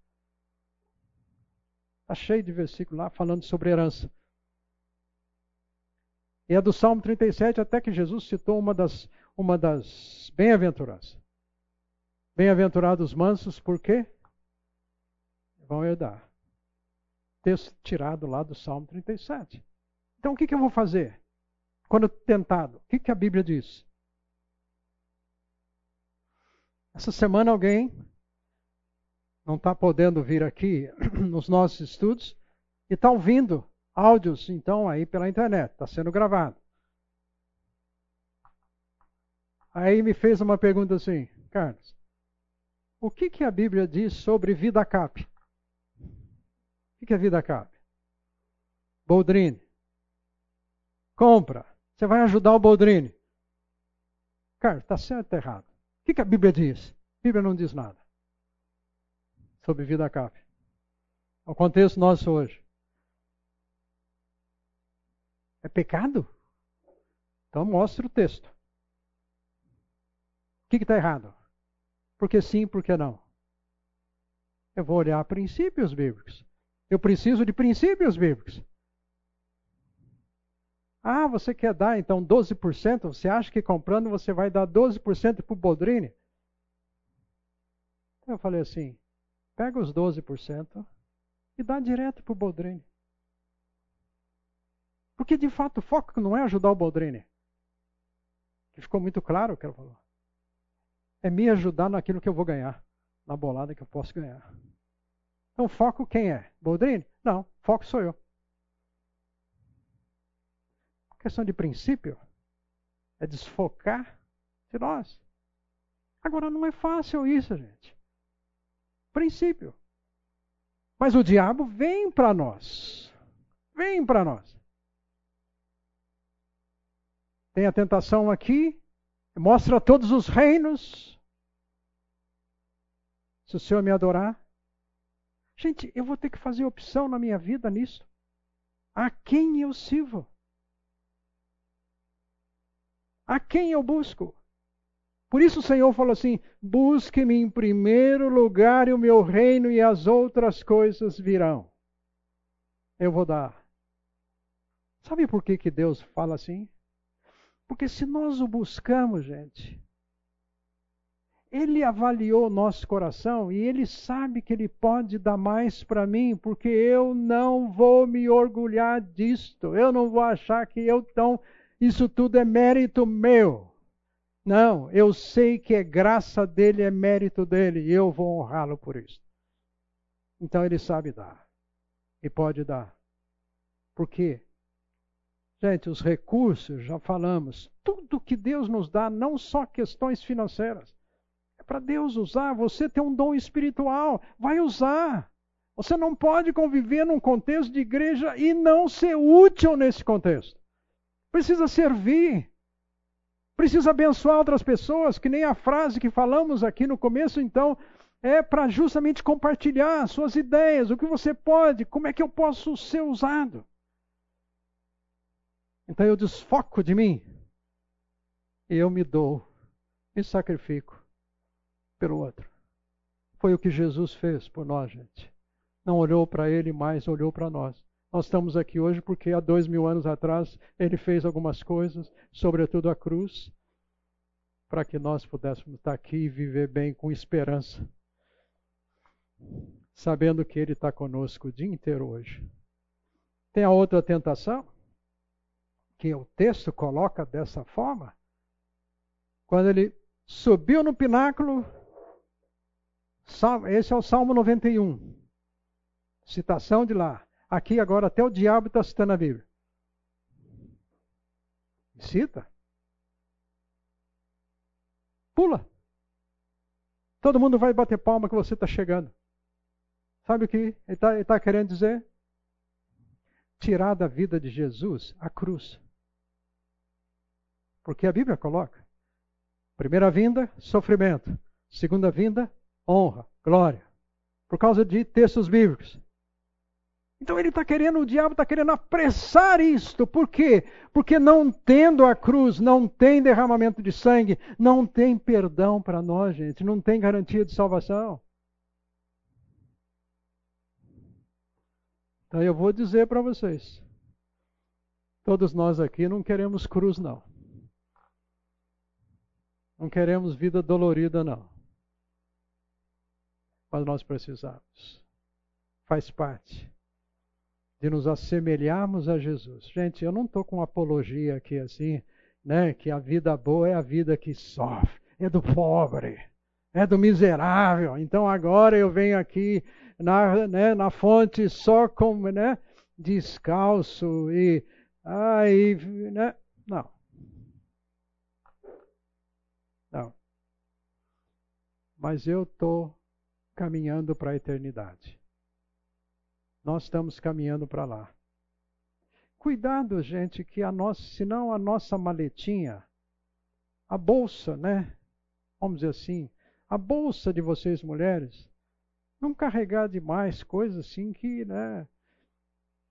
Speaker 1: Está cheio de versículo lá falando sobre herança. E é do Salmo 37 até que Jesus citou uma das, uma das bem-aventuranças. Bem-aventurados mansos, por quê? Vão herdar. Texto tirado lá do Salmo 37. Então o que, que eu vou fazer? Quando tentado, o que, que a Bíblia diz? Essa semana alguém não está podendo vir aqui (clears throat) nos nossos estudos e está ouvindo áudios, então, aí pela internet, está sendo gravado. Aí me fez uma pergunta assim, Carlos, o que, que a Bíblia diz sobre vida cap? O que é vida cap? Boldrine. Compra. Você vai ajudar o Boldrine. Carlos, está certo ou errado? O que, a Bíblia diz? A Bíblia não diz nada sobre vida cap. O contexto nosso hoje. É pecado? Então mostre o texto. O que está errado? Porque sim, porque não? Eu vou olhar princípios bíblicos. Eu preciso de princípios bíblicos. Ah, você quer dar então 12%? Você acha que comprando você vai dar 12% para o Boldrini? Eu falei assim: pega os 12% e dá direto para o Boldrini. Porque de fato o foco não é ajudar o Boldrini. Que ficou muito claro o que ela falou. É me ajudar naquilo que eu vou ganhar, na bolada que eu posso ganhar. Então, foco quem é? Boldrini? Não, foco sou eu. Questão de princípio é desfocar de nós. Agora, não é fácil isso, gente. Princípio. Mas o diabo vem para nós. Vem para nós. Tem a tentação aqui, mostra todos os reinos. Se o Senhor me adorar, Gente, eu vou ter que fazer opção na minha vida nisso. A quem eu sirvo? A quem eu busco? Por isso o Senhor falou assim: busque-me em primeiro lugar e o meu reino, e as outras coisas virão. Eu vou dar. Sabe por que, que Deus fala assim? Porque se nós o buscamos, gente, ele avaliou nosso coração e ele sabe que ele pode dar mais para mim, porque eu não vou me orgulhar disto. Eu não vou achar que eu então isso tudo é mérito meu. Não, eu sei que é graça dele, é mérito dele, e eu vou honrá-lo por isso. Então ele sabe dar. E pode dar. Por quê? Gente, os recursos, já falamos, tudo que Deus nos dá, não só questões financeiras para Deus usar. Você tem um dom espiritual, vai usar. Você não pode conviver num contexto de igreja e não ser útil nesse contexto. Precisa servir. Precisa abençoar outras pessoas, que nem a frase que falamos aqui no começo, então, é para justamente compartilhar suas ideias, o que você pode, como é que eu posso ser usado. Então eu desfoco de mim e eu me dou, me sacrifico pelo outro. Foi o que Jesus fez por nós, gente. Não olhou para ele, mas olhou para nós. Nós estamos aqui hoje porque há dois mil anos atrás ele fez algumas coisas, sobretudo a cruz, para que nós pudéssemos estar aqui e viver bem com esperança, sabendo que ele está conosco o dia inteiro hoje. Tem a outra tentação, que o texto coloca dessa forma, quando ele subiu no pináculo esse é o Salmo 91. Citação de lá. Aqui agora até o diabo está citando a Bíblia. Cita. Pula. Todo mundo vai bater palma que você está chegando. Sabe o que ele está tá querendo dizer? Tirar da vida de Jesus a cruz. Porque a Bíblia coloca: primeira vinda, sofrimento. Segunda vinda, honra, glória, por causa de textos bíblicos. Então ele está querendo, o diabo está querendo apressar isto. Por quê? Porque não tendo a cruz, não tem derramamento de sangue, não tem perdão para nós, gente, não tem garantia de salvação. Então eu vou dizer para vocês: todos nós aqui não queremos cruz, não. Não queremos vida dolorida, não. Mas nós precisamos. Faz parte de nos assemelharmos a Jesus. Gente, eu não estou com apologia aqui assim, né? Que a vida boa é a vida que sofre, é do pobre, é do miserável. Então agora eu venho aqui na, né, na fonte só com, né? Descalço e aí, né? Não. Não. Mas eu estou caminhando para a eternidade. Nós estamos caminhando para lá. Cuidado, gente, que a nossa, senão a nossa maletinha, a bolsa, né? Vamos dizer assim, a bolsa de vocês mulheres, não carregar demais coisas assim que, né?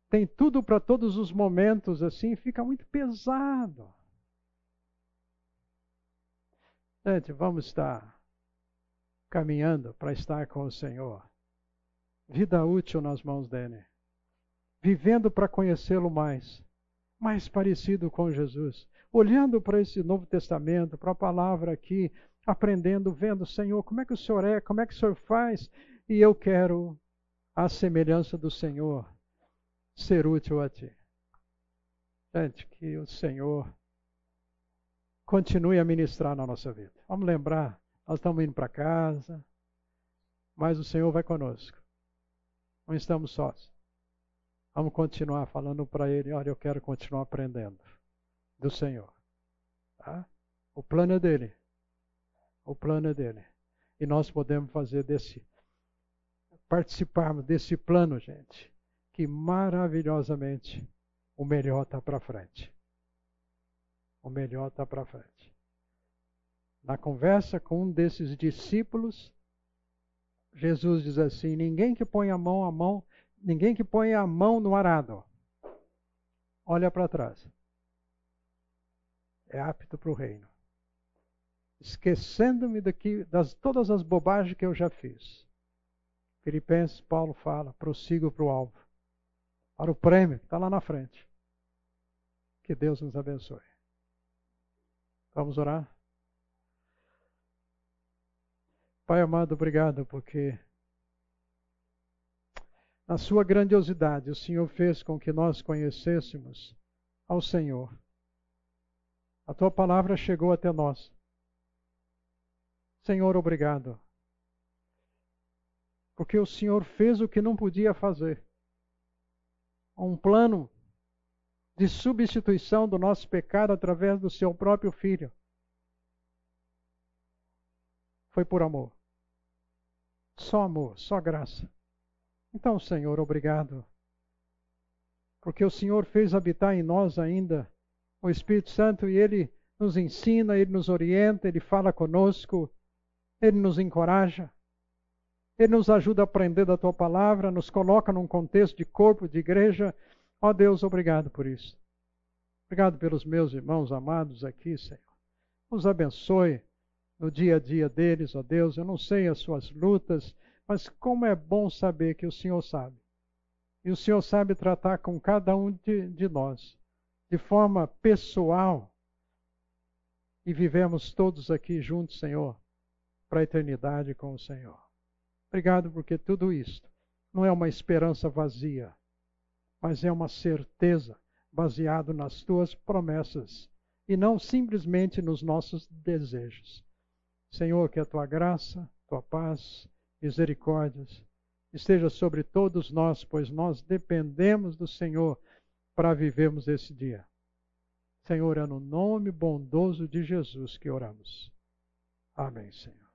Speaker 1: Tem tudo para todos os momentos assim, fica muito pesado. Gente, vamos estar caminhando para estar com o Senhor. Vida útil nas mãos dele. Vivendo para conhecê-lo mais, mais parecido com Jesus. Olhando para esse Novo Testamento, para a palavra aqui, aprendendo, vendo, Senhor, como é que o Senhor é, como é que o Senhor faz, e eu quero, à semelhança do Senhor, ser útil a Ti. Gente, que o Senhor continue a ministrar na nossa vida. Vamos lembrar, nós estamos indo para casa, mas o Senhor vai conosco. Não estamos sós. Vamos continuar falando para Ele: olha, eu quero continuar aprendendo do Senhor. Tá? O plano é dele. O plano é dele. E nós podemos fazer desse, participarmos desse plano, gente, que maravilhosamente o melhor está para frente o melhor está para frente. Na conversa com um desses discípulos, Jesus diz assim: ninguém que põe a mão a mão, ninguém que põe a mão no arado, olha para trás. É apto para o reino. Esquecendo-me daqui das todas as bobagens que eu já fiz. Filipenses, Paulo fala: prossigo para o alvo, para o prêmio que está lá na frente. Que Deus nos abençoe. Vamos orar? Pai amado, obrigado porque na sua grandiosidade o Senhor fez com que nós conhecêssemos ao Senhor. A tua palavra chegou até nós. Senhor, obrigado. Porque o Senhor fez o que não podia fazer. Um plano de substituição do nosso pecado através do seu próprio filho. Foi por amor. Só amor, só graça. Então, Senhor, obrigado. Porque o Senhor fez habitar em nós ainda o Espírito Santo e ele nos ensina, ele nos orienta, ele fala conosco, ele nos encoraja. Ele nos ajuda a aprender da tua palavra, nos coloca num contexto de corpo, de igreja, Ó oh Deus, obrigado por isso. Obrigado pelos meus irmãos amados aqui, Senhor. Os abençoe no dia a dia deles, ó Deus. Eu não sei as suas lutas, mas como é bom saber que o Senhor sabe. E o Senhor sabe tratar com cada um de, de nós, de forma pessoal. E vivemos todos aqui juntos, Senhor, para a eternidade com o Senhor. Obrigado porque tudo isto não é uma esperança vazia mas é uma certeza baseado nas tuas promessas e não simplesmente nos nossos desejos. Senhor, que a tua graça, tua paz, misericórdias esteja sobre todos nós, pois nós dependemos do Senhor para vivermos esse dia. Senhor, é no nome bondoso de Jesus que oramos. Amém, Senhor.